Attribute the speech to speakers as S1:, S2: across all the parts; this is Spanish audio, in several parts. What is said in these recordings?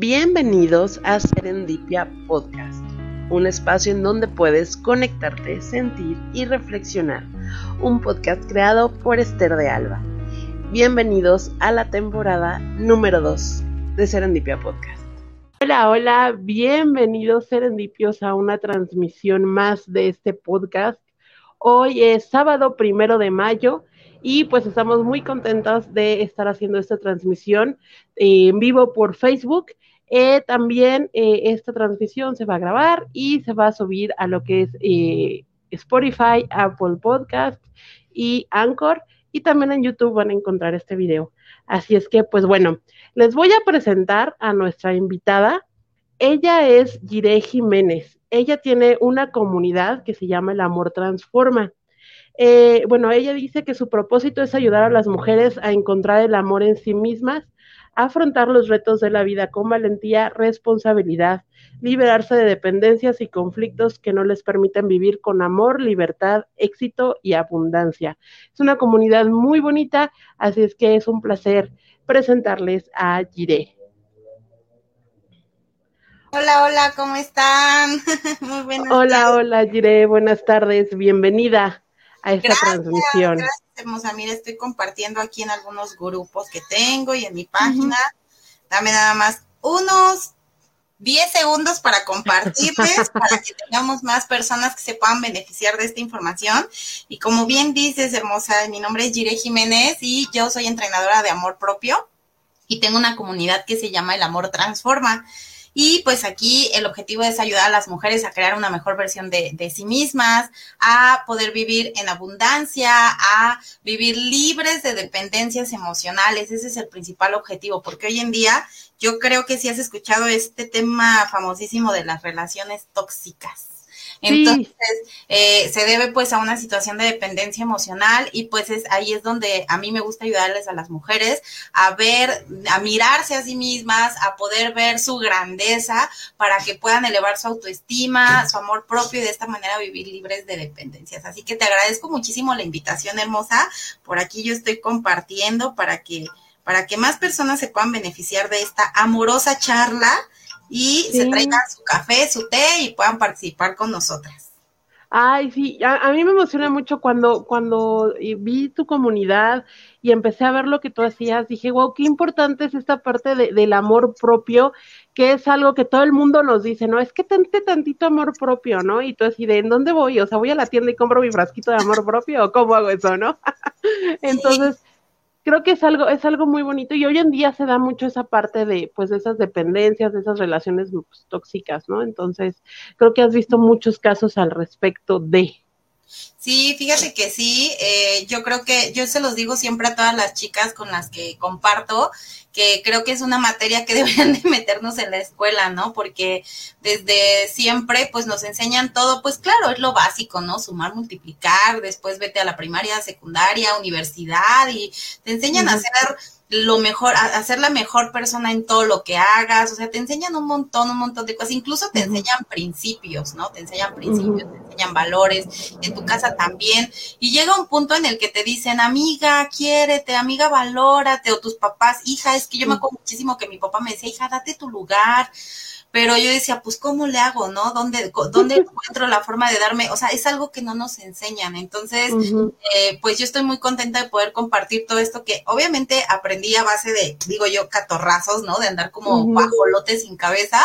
S1: Bienvenidos a Serendipia Podcast, un espacio en donde puedes conectarte, sentir y reflexionar. Un podcast creado por Esther de Alba. Bienvenidos a la temporada número 2 de Serendipia Podcast. Hola, hola, bienvenidos serendipios a una transmisión más de este podcast. Hoy es sábado primero de mayo y pues estamos muy contentos de estar haciendo esta transmisión en vivo por Facebook. Eh, también eh, esta transmisión se va a grabar y se va a subir a lo que es eh, Spotify, Apple Podcast y Anchor. Y también en YouTube van a encontrar este video. Así es que, pues bueno, les voy a presentar a nuestra invitada. Ella es Gire Jiménez. Ella tiene una comunidad que se llama El Amor Transforma. Bueno, ella dice que su propósito es ayudar a las mujeres a encontrar el amor en sí mismas, afrontar los retos de la vida con valentía, responsabilidad, liberarse de dependencias y conflictos que no les permiten vivir con amor, libertad, éxito y abundancia. Es una comunidad muy bonita, así es que es un placer presentarles a Gire.
S2: Hola, hola, ¿cómo están? Muy buenas
S1: Hola, hola, Gire, buenas tardes, bienvenida a esta transmisión.
S2: Gracias, hermosa. Mira, estoy compartiendo aquí en algunos grupos que tengo y en mi página. Dame nada más unos 10 segundos para compartirles, para que tengamos más personas que se puedan beneficiar de esta información. Y como bien dices, hermosa, mi nombre es Gire Jiménez y yo soy entrenadora de amor propio y tengo una comunidad que se llama El Amor Transforma. Y pues aquí el objetivo es ayudar a las mujeres a crear una mejor versión de, sí mismas, a poder vivir en abundancia, a vivir libres de dependencias emocionales. Ese es el principal objetivo, porque hoy en día yo creo que si has escuchado este tema famosísimo de las relaciones tóxicas. Entonces, eh, se debe pues a una situación de dependencia emocional y pues es ahí es donde a mí me gusta ayudarles a las mujeres a ver, a mirarse a sí mismas, a poder ver su grandeza para que puedan elevar su autoestima, su amor propio y de esta manera vivir libres de dependencias. Así que te agradezco muchísimo la invitación hermosa. Por aquí yo estoy compartiendo para que para que más personas se puedan beneficiar de esta amorosa charla y se traigan su café, su té y puedan participar con nosotras.
S1: Ay, sí, a, mí me emociona mucho cuando, cuando vi tu comunidad y empecé a ver lo que tú hacías, dije, wow, qué importante es esta parte de, del amor propio, que es algo que todo el mundo nos dice, ¿no? Es que tente tantito amor propio, ¿no? Y tú así de, ¿en dónde voy? O sea, voy a la tienda y compro mi frasquito de amor propio, ¿o cómo hago eso, no? Entonces, creo que es algo, es algo muy bonito y hoy en día se da mucho esa parte de, pues, de esas dependencias, de esas relaciones pues, tóxicas, ¿no? Entonces, creo que has visto muchos casos al respecto de.
S2: Sí, fíjate que sí, eh, yo creo que yo se los digo siempre a todas las chicas con las que comparto, que creo que es una materia que deberían de meternos en la escuela, ¿no? Porque desde siempre pues nos enseñan todo, pues claro, es lo básico, ¿no? Sumar, multiplicar, después vete a la primaria, secundaria, universidad y te enseñan a hacer lo mejor, a, ser la mejor persona en todo lo que hagas, o sea, te enseñan un montón, un montón de cosas, incluso te enseñan principios, ¿no? Te enseñan principios, te enseñan valores, en tu casa también, y llega un punto en el que te dicen, amiga, quiérete, amiga, valórate, o tus papás, hija, es que yo me acuerdo muchísimo que mi papá me decía, hija, date tu lugar, pero yo decía, pues, ¿cómo le hago, no? ¿Dónde, dónde encuentro la forma de darme? O sea, es algo que no nos enseñan. Entonces, eh, pues yo estoy muy contenta de poder compartir todo esto que obviamente aprendí a base de, digo yo, catorrazos, ¿no? De andar como bajolotes sin cabeza,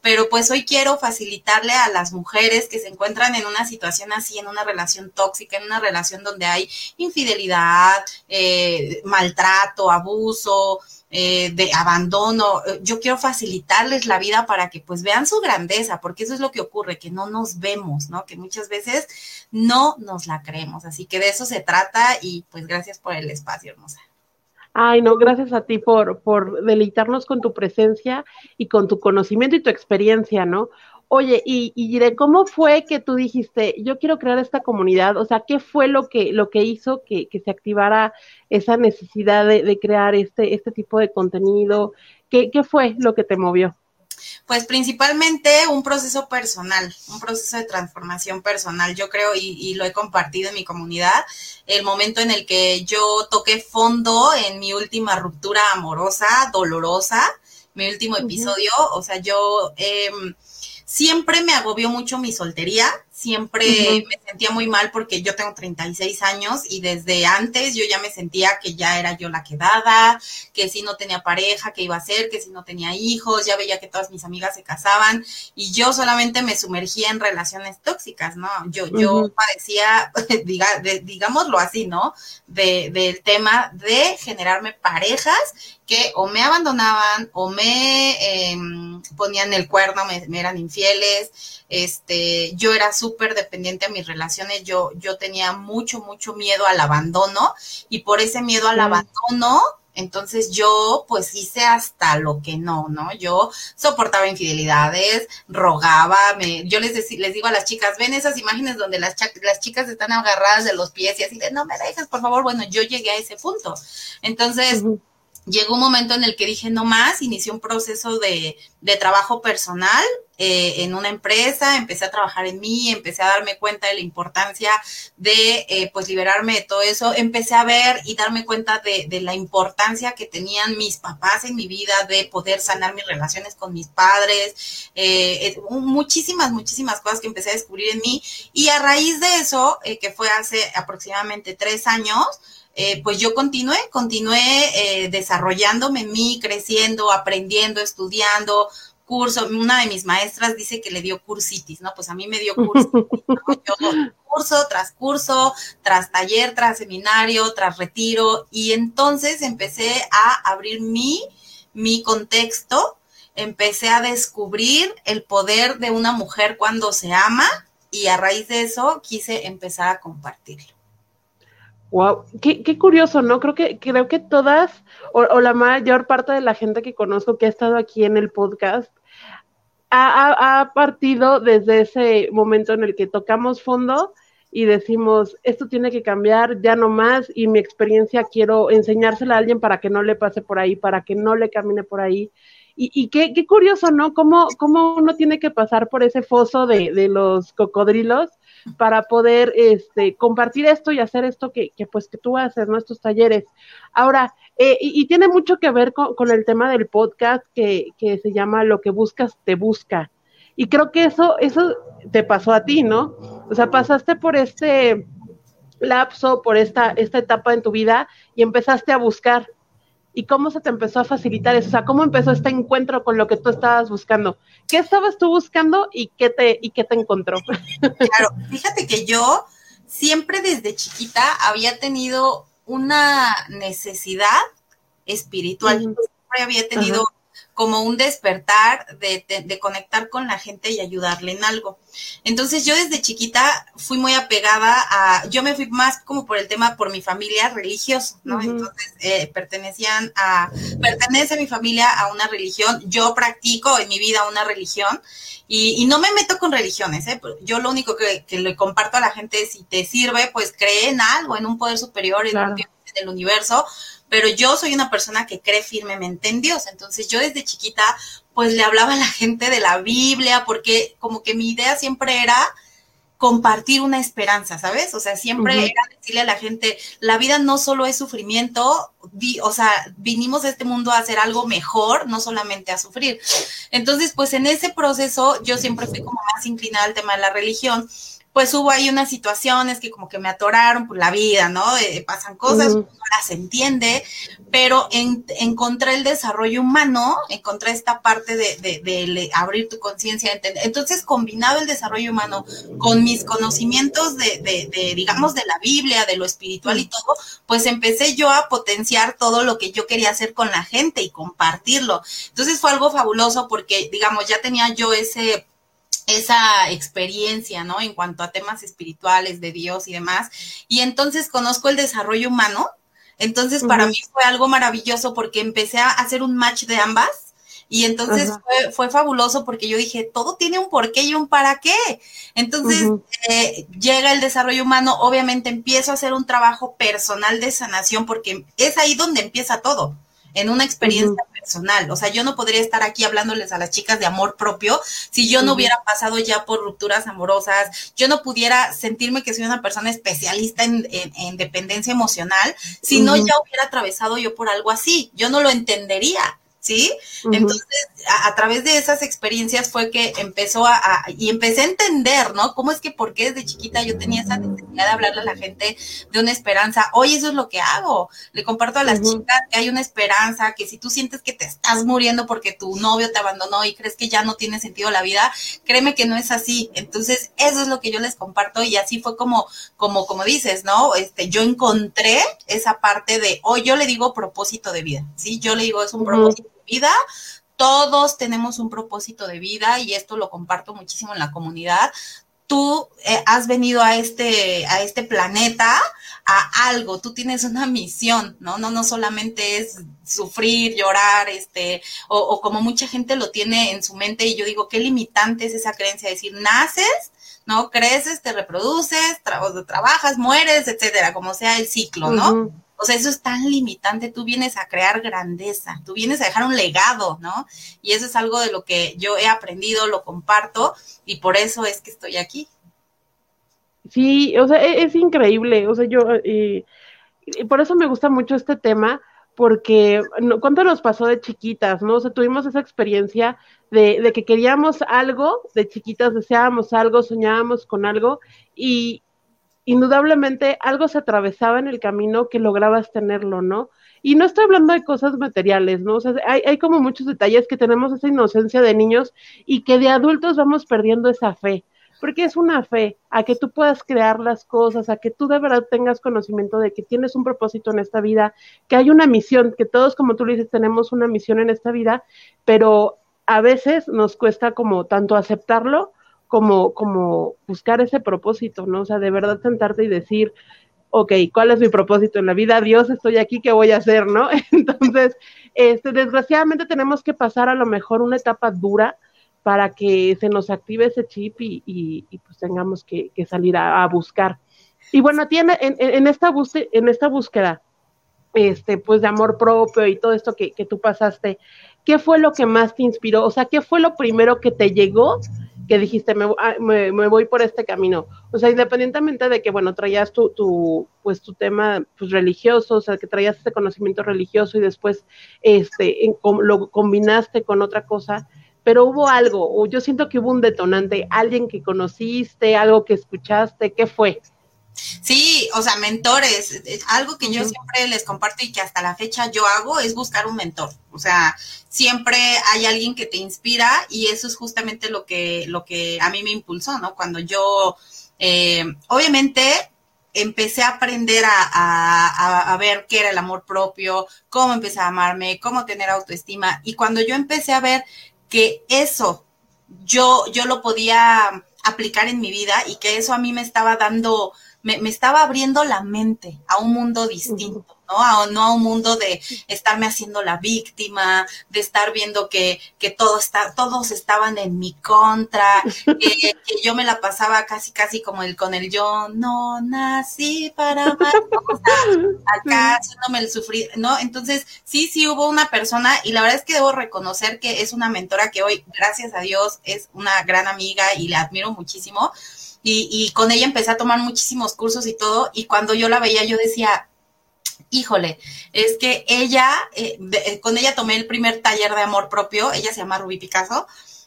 S2: pero pues hoy quiero facilitarle a las mujeres que se encuentran en una situación así, en una relación tóxica, en una relación donde hay infidelidad, eh, maltrato, abuso, eh, de abandono. Eh, yo quiero facilitarles la vida para que pues vean su grandeza, porque eso es lo que ocurre, que no nos vemos, ¿no? Que muchas veces no nos la creemos. Así que de eso se trata y pues gracias por el espacio, hermosa.
S1: Ay, no, gracias a ti por, por deleitarnos con tu presencia y con tu conocimiento y tu experiencia, ¿no? Oye, y, y ¿cómo fue que tú dijiste, yo quiero crear esta comunidad? O sea, ¿qué fue lo que, lo que hizo que, se activara esa necesidad de, crear este, este tipo de contenido? ¿Qué, ¿Qué fue lo que te movió?
S2: Pues principalmente un proceso personal, un proceso de transformación personal, yo creo, y, y, lo he compartido en mi comunidad, el momento en el que yo toqué fondo en mi última ruptura amorosa, dolorosa, mi último episodio, o sea, yo eh, siempre me agobió mucho mi soltería, siempre me sentía muy mal porque yo tengo 36 años y desde antes yo ya me sentía que ya era yo la quedada, que si no tenía pareja, que iba a ser, que si no tenía hijos, ya veía que todas mis amigas se casaban y yo solamente me sumergía en relaciones tóxicas, ¿no? Yo, yo padecía, diga, digámoslo así, ¿no? De, del tema de generarme parejas que o me abandonaban o me em, ponían el cuerno, me, me eran infieles, este, yo era súper dependiente de mis relaciones, yo, yo tenía mucho, mucho miedo al abandono y por ese miedo al abandono, entonces yo pues hice hasta lo que no, ¿no? Yo soportaba infidelidades, rogaba, me, yo les, les digo a las chicas, ven esas imágenes donde las, las chicas están agarradas de los pies y así de, no me dejes, por favor, bueno, yo llegué a ese punto. Entonces llegó un momento en el que dije no más, inicié un proceso de, trabajo personal eh, en una empresa, empecé a trabajar en mí, empecé a darme cuenta de la importancia de eh, pues liberarme de todo eso, empecé a ver y darme cuenta de, de, la importancia que tenían mis papás en mi vida, de poder sanar mis relaciones con mis padres, eh, muchísimas, muchísimas cosas que empecé a descubrir en mí. Y a raíz de eso, que fue hace aproximadamente tres años, eh, pues yo continué, continué eh, desarrollándome en mí, creciendo, aprendiendo, estudiando, curso. Una de mis maestras dice que le dio cursitis, ¿no? Pues a mí me dio cursitis, curso tras curso, tras taller, tras seminario, tras retiro. Y entonces empecé a abrir mi, mi contexto, empecé a descubrir el poder de una mujer cuando se ama y a raíz de eso quise empezar a compartirlo.
S1: Wow, qué, qué, curioso, ¿no? Creo que, creo que todas, o, la mayor parte de la gente que conozco que ha estado aquí en el podcast, ha, ha, partido desde ese momento en el que tocamos fondo y decimos, esto tiene que cambiar, ya no más, y mi experiencia quiero enseñársela a alguien para que no le pase por ahí, para que no le camine por ahí. Y, y qué, qué, curioso, ¿no? Cómo, cómo uno tiene que pasar por ese foso de, de los cocodrilos para poder este, compartir esto y hacer esto que, que pues que tú haces, ¿no? Talleres. Ahora, eh, y, tiene mucho que ver con, el tema del podcast que, que, se llama Lo que buscas te busca. Y creo que eso, eso te pasó a ti, ¿no? O sea, pasaste por este lapso, por esta, esta etapa en tu vida y empezaste a buscar y cómo se te empezó a facilitar eso, o sea, cómo empezó este encuentro con lo que tú estabas buscando. ¿Qué estabas tú buscando y qué te, y qué te encontró?
S2: Claro, fíjate que yo siempre desde chiquita había tenido una necesidad espiritual, siempre había tenido como un despertar de, de, conectar con la gente y ayudarle en algo. Entonces yo desde chiquita fui muy apegada a, yo me fui más como por el tema, por mi familia religiosa, ¿no? Entonces eh, pertenecían a, pertenece a mi familia a una religión, yo practico en mi vida una religión y, y no me meto con religiones, ¿eh? Yo lo único que, que, le comparto a la gente es si te sirve, pues cree en algo, en un poder superior, en un del universo, pero yo soy una persona que cree firmemente en Dios. Entonces yo desde chiquita pues le hablaba a la gente de la Biblia porque como que mi idea siempre era compartir una esperanza, ¿sabes? O sea, siempre era decirle a la gente, la vida no solo es sufrimiento, o sea, vinimos a este mundo a hacer algo mejor, no solamente a sufrir. Entonces, pues en ese proceso yo siempre fui como más inclinada al tema de la religión pues hubo ahí unas situaciones que como que me atoraron por la vida, ¿no? Eh, pasan cosas, no las entiende, pero encontré el desarrollo humano, encontré esta parte de, de, abrir tu conciencia, entonces combinado el desarrollo humano con mis conocimientos de, de, digamos, de la Biblia, de lo espiritual y todo, pues empecé yo a potenciar todo lo que yo quería hacer con la gente y compartirlo. Entonces fue algo fabuloso porque, digamos, ya tenía yo ese esa experiencia, ¿no? En cuanto a temas espirituales de Dios y demás. Y entonces conozco el desarrollo humano. Entonces para mí fue algo maravilloso porque empecé a hacer un match de ambas. Y entonces fue, fue, fabuloso porque yo dije, todo tiene un porqué y un para qué. Entonces eh, llega el desarrollo humano, obviamente empiezo a hacer un trabajo personal de sanación porque es ahí donde empieza todo en una experiencia personal. O sea, yo no podría estar aquí hablándoles a las chicas de amor propio si yo no hubiera pasado ya por rupturas amorosas, yo no pudiera sentirme que soy una persona especialista en, en, dependencia emocional si no ya hubiera atravesado yo por algo así. Yo no lo entendería. ¿Sí? Entonces, a, través de esas experiencias fue que empezó a, y empecé a entender, ¿no? Cómo es que, por qué desde chiquita yo tenía esa necesidad de hablarle a la gente de una esperanza. Hoy eso es lo que hago. Le comparto a las chicas que hay una esperanza, que si tú sientes que te estás muriendo porque tu novio te abandonó y crees que ya no tiene sentido la vida, créeme que no es así. Entonces, eso es lo que yo les comparto y así fue como, como, como dices, ¿no? Este, yo encontré esa parte de, hoy yo le digo propósito de vida, ¿sí? Yo le digo, es un propósito vida. Todos tenemos un propósito de vida y esto lo comparto muchísimo en la comunidad. Tú eh, has venido a este, a este planeta a algo, tú tienes una misión, ¿no? No, no solamente es sufrir, llorar, este, o, como mucha gente lo tiene en su mente y yo digo, qué limitante es esa creencia, decir, naces, ¿no? Creces, te reproduces, trabajas, mueres, etcétera, como sea el ciclo, ¿no? O sea, eso es tan limitante, tú vienes a crear grandeza, tú vienes a dejar un legado, ¿no? Y eso es algo de lo que yo he aprendido, lo comparto y por eso es que estoy aquí.
S1: Sí, o sea, e-, es, increíble, o sea, yo, y por eso me gusta mucho este tema, porque ¿cuánto nos pasó de chiquitas, no? O sea, tuvimos esa experiencia de que queríamos algo, de chiquitas deseábamos algo, soñábamos con algo, y, indudablemente algo se atravesaba en el camino que lograbas tenerlo, ¿no? Y no estoy hablando de cosas materiales, ¿no? O sea, hay, como muchos detalles que tenemos esa inocencia de niños y que de adultos vamos perdiendo esa fe, porque es una fe a que tú puedas crear las cosas, a que tú de verdad tengas conocimiento de que tienes un propósito en esta vida, que hay una misión, que todos, como tú le dices, tenemos una misión en esta vida, pero a veces nos cuesta como tanto aceptarlo como, como buscar ese propósito, ¿no? O sea, de verdad sentarte y decir, ok, ¿cuál es mi propósito en la vida? Dios, estoy aquí, ¿qué voy a hacer, no? Entonces, este, desgraciadamente tenemos que pasar a lo mejor una etapa dura para que se nos active ese chip y, y, pues tengamos que, salir a, buscar. Y bueno, tiene en, en, esta búsqueda, en esta búsqueda, este, pues de amor propio y todo esto que, que tú pasaste, ¿qué fue lo que más te inspiró? O sea, ¿qué fue lo primero que te llegó que dijiste, ah, me, me, voy por este camino. O sea, independientemente de que, bueno, traías tu, tu, pues, tu tema pues, religioso, o sea, que traías ese conocimiento religioso y después este, lo combinaste con otra cosa, pero hubo algo, o yo siento que hubo un detonante, alguien que conociste, algo que escuchaste, ¿qué fue?
S2: Sí, o sea, mentores, algo que yo siempre les comparto y que hasta la fecha yo hago es buscar un mentor. O sea, siempre hay alguien que te inspira y eso es justamente lo que, lo que a mí me impulsó, ¿no? Cuando yo, eh, obviamente, empecé a aprender a, a, ver qué era el amor propio, cómo empecé a amarme, cómo tener autoestima. Y cuando yo empecé a ver que eso yo, yo lo podía aplicar en mi vida y que eso a mí me estaba dando me, me estaba abriendo la mente a un mundo distinto. ¿no? A, no a un mundo de estarme haciendo la víctima, de estar viendo que, que todo está, todos estaban en mi contra, que, yo me la pasaba casi, casi como el con el yo no nací para amar, acá haciéndome el sufrir, ¿no? Entonces, sí, sí hubo una persona, y la verdad es que debo reconocer que es una mentora que hoy, gracias a Dios, es una gran amiga y la admiro muchísimo y, y con ella empecé a tomar muchísimos cursos y todo, y cuando yo la veía yo decía, híjole, es que ella, eh, eh, con ella tomé el primer taller de amor propio, ella se llama Ruby Picasso,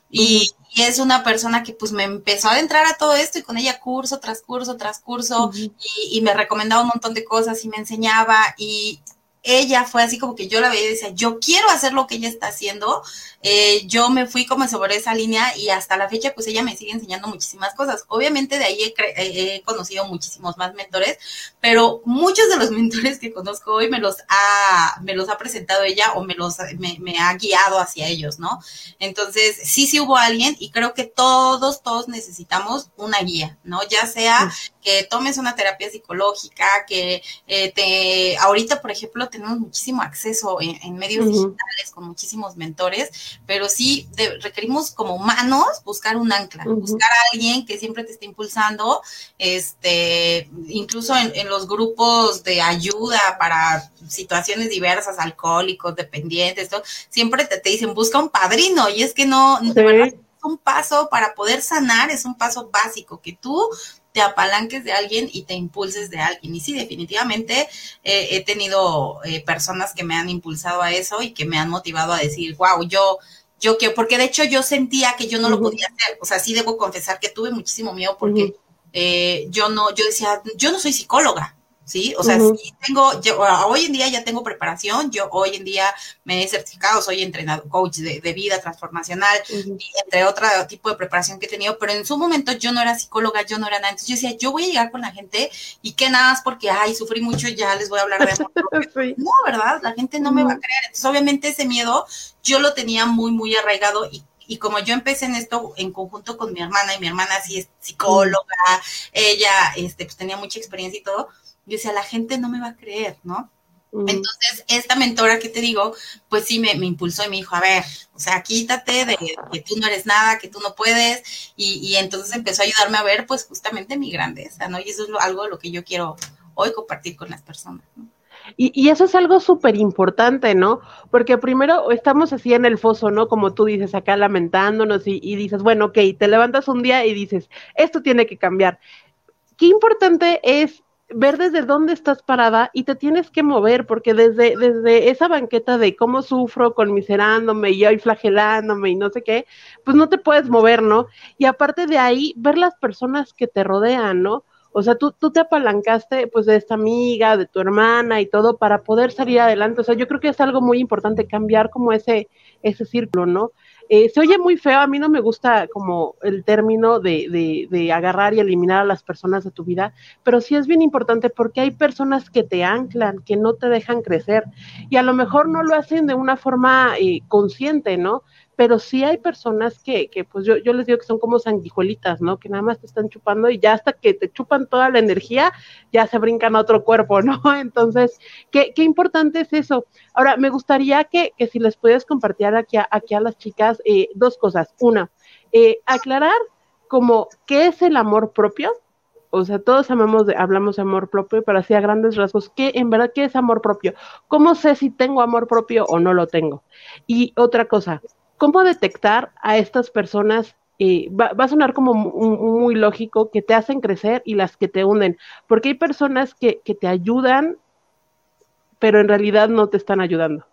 S2: y, es una persona que pues me empezó a adentrar a todo esto y con ella curso tras curso tras curso y, y, me recomendaba un montón de cosas y me enseñaba y ella fue así como que yo la veía y decía, yo quiero hacer lo que ella está haciendo. Eh, yo me fui como sobre esa línea y hasta la fecha pues ella me sigue enseñando muchísimas cosas. Obviamente de ahí he, conocido muchísimos más mentores, pero muchos de los mentores que conozco hoy me los ha, me los ha presentado ella o me los me, me ha guiado hacia ellos, ¿no? Entonces sí, sí hubo alguien y creo que todos, todos necesitamos una guía, ¿no? Ya sea que tomes una terapia psicológica, que eh, te, ahorita por ejemplo tenemos muchísimo acceso en, medios digitales con muchísimos mentores, pero sí requerimos como humanos buscar un ancla, buscar a alguien que siempre te esté impulsando, este, incluso en, los grupos de ayuda para situaciones diversas, alcohólicos, dependientes, siempre te, dicen busca un padrino y es que no, de verdad, un paso para poder sanar, es un paso básico, que tú te apalanques de alguien y te impulses de alguien. Y sí, definitivamente eh, he tenido eh, personas que me han impulsado a eso y que me han motivado a decir, wow, yo yo que, porque de hecho yo sentía que yo no lo podía hacer, o sea, sí debo confesar que tuve muchísimo miedo porque eh, yo no, yo decía, yo no soy psicóloga, ¿sí? O sea, sí tengo, yo, hoy en día ya tengo preparación, yo hoy en día me he certificado, soy entrenador, coach de, vida transformacional, entre otro tipo de preparación que he tenido, pero en su momento yo no era psicóloga, yo no era nada, entonces yo decía, yo voy a llegar con la gente y que nada más porque, ay, sufrí mucho, ya les voy a hablar de amor No, ¿verdad? La gente no me va a creer, entonces obviamente ese miedo yo lo tenía muy, muy arraigado y y como yo empecé en esto en conjunto con mi hermana y mi hermana sí es psicóloga, ella este pues tenía mucha experiencia y todo, yo decía, la gente no me va a creer, ¿no? Entonces, esta mentora que te digo, pues sí me, impulsó y me dijo, a ver, o sea, quítate de que tú no eres nada, que tú no puedes, y, entonces empezó a ayudarme a ver, pues justamente mi grandeza, ¿no? Y eso es algo de lo que yo quiero hoy compartir con las personas, ¿no?
S1: Y, y, eso es algo súper importante, ¿no? Porque primero estamos así en el foso, ¿no? Como tú dices, acá lamentándonos y, y dices, bueno, ok, te levantas un día y dices, esto tiene que cambiar. Qué importante es ver desde dónde estás parada y te tienes que mover, porque desde, desde esa banqueta de cómo sufro conmiserándome y hoy flagelándome y no sé qué, pues no te puedes mover, ¿no? Y aparte de ahí, ver las personas que te rodean, ¿no? O sea, tú, tú te apalancaste pues de esta amiga, de tu hermana y todo para poder salir adelante. O sea, yo creo que es algo muy importante cambiar como ese, ese círculo, ¿no? Eh, se oye muy feo, a mí no me gusta como el término de, de, de, agarrar y eliminar a las personas de tu vida, pero sí es bien importante porque hay personas que te anclan, que no te dejan crecer y a lo mejor no lo hacen de una forma eh, consciente, ¿no? Pero sí hay personas que, que pues yo, yo les digo que son como sanguijuelitas, ¿no? Que nada más te están chupando y ya hasta que te chupan toda la energía, ya se brincan a otro cuerpo, ¿no? Entonces, qué, qué importante es eso. Ahora, me gustaría que, que si les puedes compartir aquí a, aquí a las chicas eh, dos cosas. Una, eh, aclarar como qué es el amor propio, o sea, todos amamos hablamos de amor propio, pero así a grandes rasgos, ¿qué en verdad qué es amor propio? ¿Cómo sé si tengo amor propio o no lo tengo? Y otra cosa, ¿cómo detectar a estas personas? Eh, va, a sonar como muy, lógico, que te hacen crecer y las que te hunden, porque hay personas que, que te ayudan, pero en realidad no te están ayudando.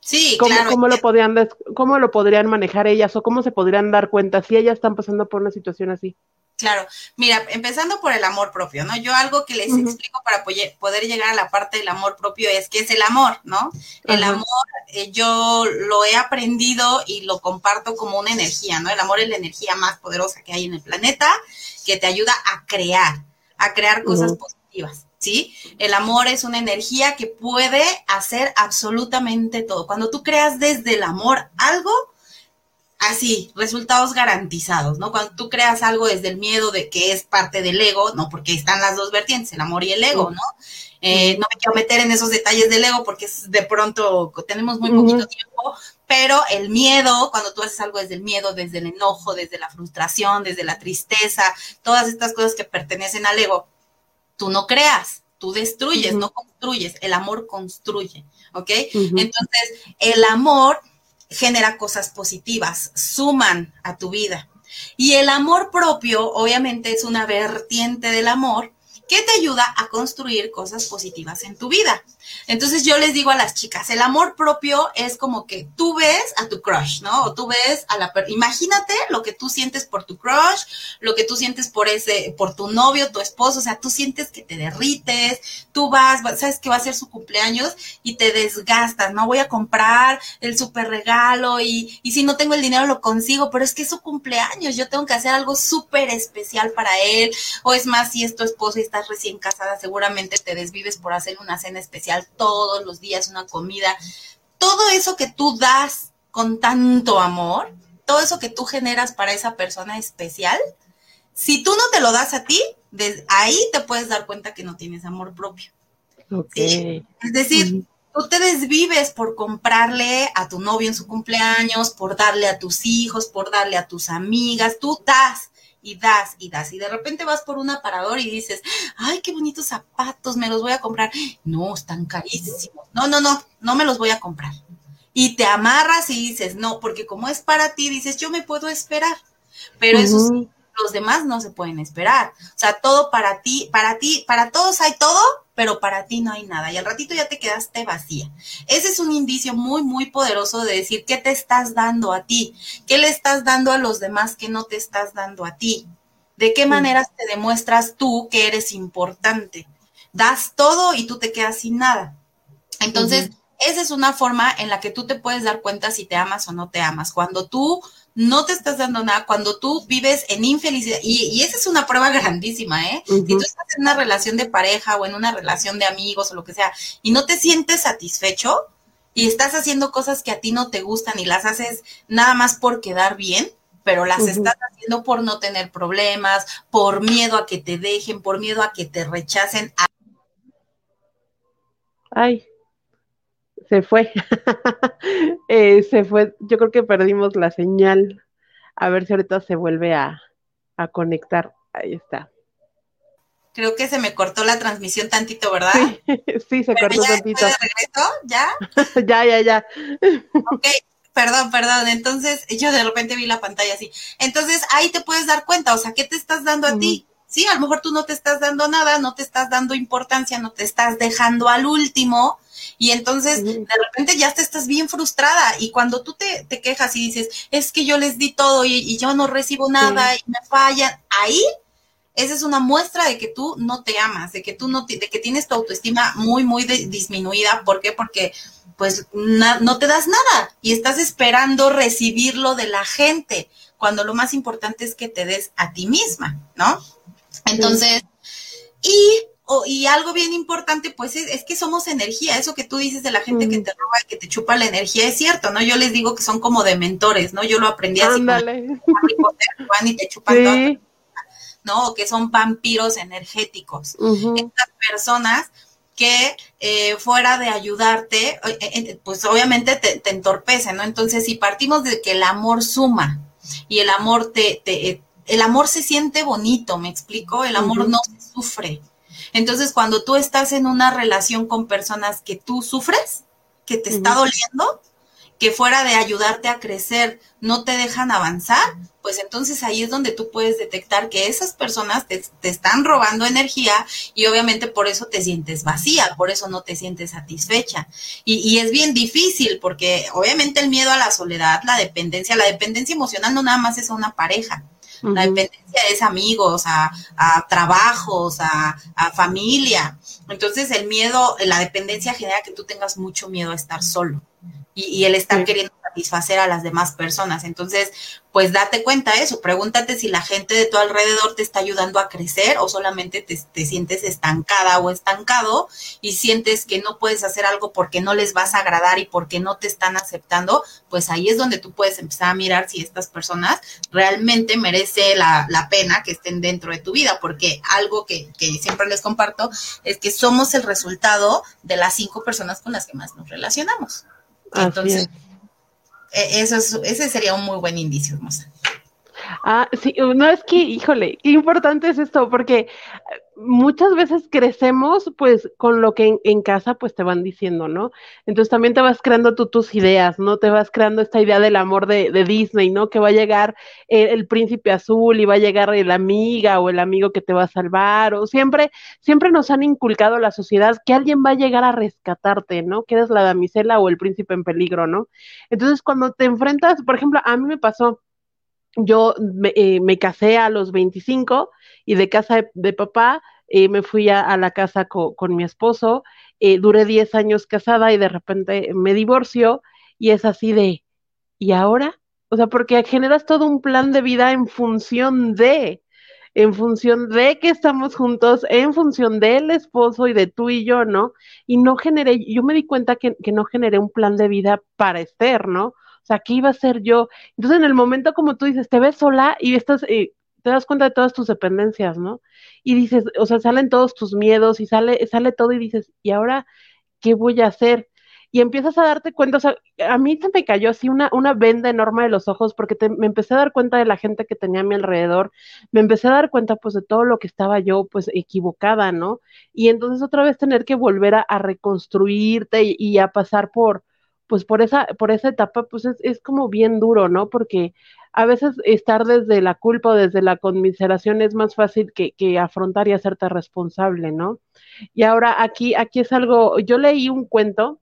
S2: Sí,
S1: ¿Cómo,
S2: claro.
S1: ¿cómo lo, podrían, ¿Cómo lo podrían manejar ellas o cómo se podrían dar cuenta si ellas están pasando por una situación así?
S2: Claro, mira, empezando por el amor propio, ¿no? Yo algo que les explico para poder llegar a la parte del amor propio es que es el amor, ¿no? El amor, eh, yo lo he aprendido y lo comparto como una energía, ¿no? El amor es la energía más poderosa que hay en el planeta, que te ayuda a crear, a crear cosas positivas. ¿Sí? El amor es una energía que puede hacer absolutamente todo. Cuando tú creas desde el amor algo, así, resultados garantizados, ¿no? Cuando tú creas algo desde el miedo de que es parte del ego, ¿no? Porque están las dos vertientes, el amor y el ego, ¿no? Eh, no me quiero meter en esos detalles del ego porque es de pronto tenemos muy poquito tiempo, pero el miedo, cuando tú haces algo desde el miedo, desde el enojo, desde la frustración, desde la tristeza, todas estas cosas que pertenecen al ego, tú no creas, tú destruyes, no construyes, el amor construye, ¿ok? Entonces, el amor genera cosas positivas, suman a tu vida. Y el amor propio, obviamente, es una vertiente del amor que te ayuda a construir cosas positivas en tu vida. Entonces yo les digo a las chicas, el amor propio es como que tú ves a tu crush, ¿no? O tú ves a la imagínate lo que tú sientes por tu crush, lo que tú sientes por ese por tu novio, tu esposo, o sea, tú sientes que te derrites, tú vas, sabes que va a ser su cumpleaños y te desgastas, ¿no? Voy a comprar el super regalo y, y si no tengo el dinero lo consigo, pero es que es su cumpleaños, yo tengo que hacer algo súper especial para él, o es más, si es tu esposo y estás recién casada, seguramente te desvives por hacer una cena especial todos los días, una comida, todo eso que tú das con tanto amor, todo eso que tú generas para esa persona especial, si tú no te lo das a ti, ahí te puedes dar cuenta que no tienes amor propio. Es decir, tú te desvives por comprarle a tu novio en su cumpleaños, por darle a tus hijos, por darle a tus amigas, tú das y das y das. Y de repente vas por un aparador y dices, ay, qué bonitos zapatos, me los voy a comprar. No, están carísimos. No, no, no, no me los voy a comprar. Y te amarras y dices, no, porque como es para ti, dices, yo me puedo esperar. Pero eso sí, los demás no se pueden esperar. O sea, todo para ti, para ti, para todos hay todo, pero para ti no hay nada. Y al ratito ya te quedaste vacía. Ese es un indicio muy, muy poderoso de decir qué te estás dando a ti, qué le estás dando a los demás que no te estás dando a ti. ¿De qué maneras te demuestras tú que eres importante? Das todo y tú te quedas sin nada. Entonces, esa es una forma en la que tú te puedes dar cuenta si te amas o no te amas. Cuando tú no te estás dando nada, cuando tú vives en infelicidad, y, esa es una prueba grandísima, ¿eh? Si tú estás en una relación de pareja o en una relación de amigos o lo que sea, y no te sientes satisfecho y estás haciendo cosas que a ti no te gustan y las haces nada más por quedar bien, pero las estás haciendo por no tener problemas, por miedo a que te dejen, por miedo a que te rechacen.
S1: Ay, se fue. Eh, se fue. Yo creo que perdimos la señal. A ver si ahorita se vuelve a, conectar. Ahí está.
S2: Creo que se me cortó la transmisión tantito, ¿verdad?
S1: Sí, se cortó tantito.
S2: De regreso? ¿Ya?
S1: ya, ya, ya.
S2: ok, perdón, perdón. Entonces, yo de repente vi la pantalla así. Entonces, ahí te puedes dar cuenta, o sea, ¿qué te estás dando a ti? Sí, a lo mejor tú no te estás dando nada, no te estás dando importancia, no te estás dejando al último y entonces de repente ya te estás bien frustrada y cuando tú te, quejas y dices, es que yo les di todo y, yo no recibo nada y me fallan, ahí esa es una muestra de que tú no te amas, de que tú no, de que tienes tu autoestima muy, muy disminuida. ¿Por qué? Porque pues no te das nada y estás esperando recibirlo de la gente, cuando lo más importante es que te des a ti misma, ¿no? Entonces, y y algo bien importante, pues es, que somos energía. Eso que tú dices de la gente que te roba y que te chupa la energía es cierto, ¿no? Yo les digo que son como de mentores, ¿no? Yo lo aprendí así. Ándale. Van y te chupan ¿no? O que son vampiros energéticos. Estas personas que eh, fuera de ayudarte, eh, pues obviamente te, te, entorpecen, ¿no? Entonces, si partimos de que el amor suma y el amor te, te el amor se siente bonito, ¿me explico? El amor no se sufre. Entonces, cuando tú estás en una relación con personas que tú sufres, que te está doliendo, que fuera de ayudarte a crecer no te dejan avanzar, pues entonces ahí es donde tú puedes detectar que esas personas te, están robando energía y obviamente por eso te sientes vacía, por eso no te sientes satisfecha. Y, y, es bien difícil porque obviamente el miedo a la soledad, la dependencia, la dependencia emocional no nada más es a una pareja, la dependencia es amigos, a, trabajos, a, familia. Entonces el miedo, la dependencia genera que tú tengas mucho miedo a estar solo y, el estar queriendo satisfacer a las demás personas. Entonces, pues date cuenta de eso, pregúntate si la gente de tu alrededor te está ayudando a crecer o solamente te, sientes estancada o estancado y sientes que no puedes hacer algo porque no les vas a agradar y porque no te están aceptando, pues ahí es donde tú puedes empezar a mirar si estas personas realmente merece la, pena que estén dentro de tu vida, porque algo que, que siempre les comparto es que somos el resultado de las cinco personas con las que más nos relacionamos. Entonces, e, eso es, ese sería un muy buen indicio, hermosa.
S1: Ah, sí, no es que, híjole, qué importante es esto, porque muchas veces crecemos pues con lo que en, casa pues te van diciendo, ¿no? Entonces también te vas creando tú tus ideas, ¿no? Te vas creando esta idea del amor de, Disney, ¿no? Que va a llegar el, príncipe azul y va a llegar la amiga o el amigo que te va a salvar, o siempre, siempre nos han inculcado la sociedad que alguien va a llegar a rescatarte, ¿no? Que eres la damisela o el príncipe en peligro, ¿no? Entonces cuando te enfrentas, por ejemplo, a mí me pasó, yo me, eh, me casé a los 25 y de casa de, papá eh, me fui a, la casa con mi esposo, eh, duré 10 años casada y de repente me divorcio y es así de, ¿y ahora? O sea, porque generas todo un plan de vida en función de, en función de que estamos juntos, en función del esposo y de tú y yo, ¿no? Y no generé, yo me di cuenta que, que no generé un plan de vida para Esther, ¿no? Sea, ¿qué iba a ser yo? Entonces, en el momento, como tú dices, te ves sola y estás, eh, te das cuenta de todas tus dependencias, ¿no? Y dices, o sea, salen todos tus miedos y sale, sale todo y dices, ¿y ahora qué voy a hacer? Y empiezas a darte cuenta, o sea, a mí se me cayó así una, una venda enorme de los ojos porque me empecé a dar cuenta de la gente que tenía a mi alrededor, me empecé a dar cuenta pues de todo lo que estaba yo pues equivocada, ¿no? Y entonces otra vez tener que volver a, reconstruirte y, a pasar por, pues por esa, por esa etapa, pues es, es como bien duro, ¿no? Porque a veces estar desde la culpa o desde la conmiseración es más fácil que, que afrontar y hacerte responsable, ¿no? Y ahora aquí, aquí es algo, yo leí un cuento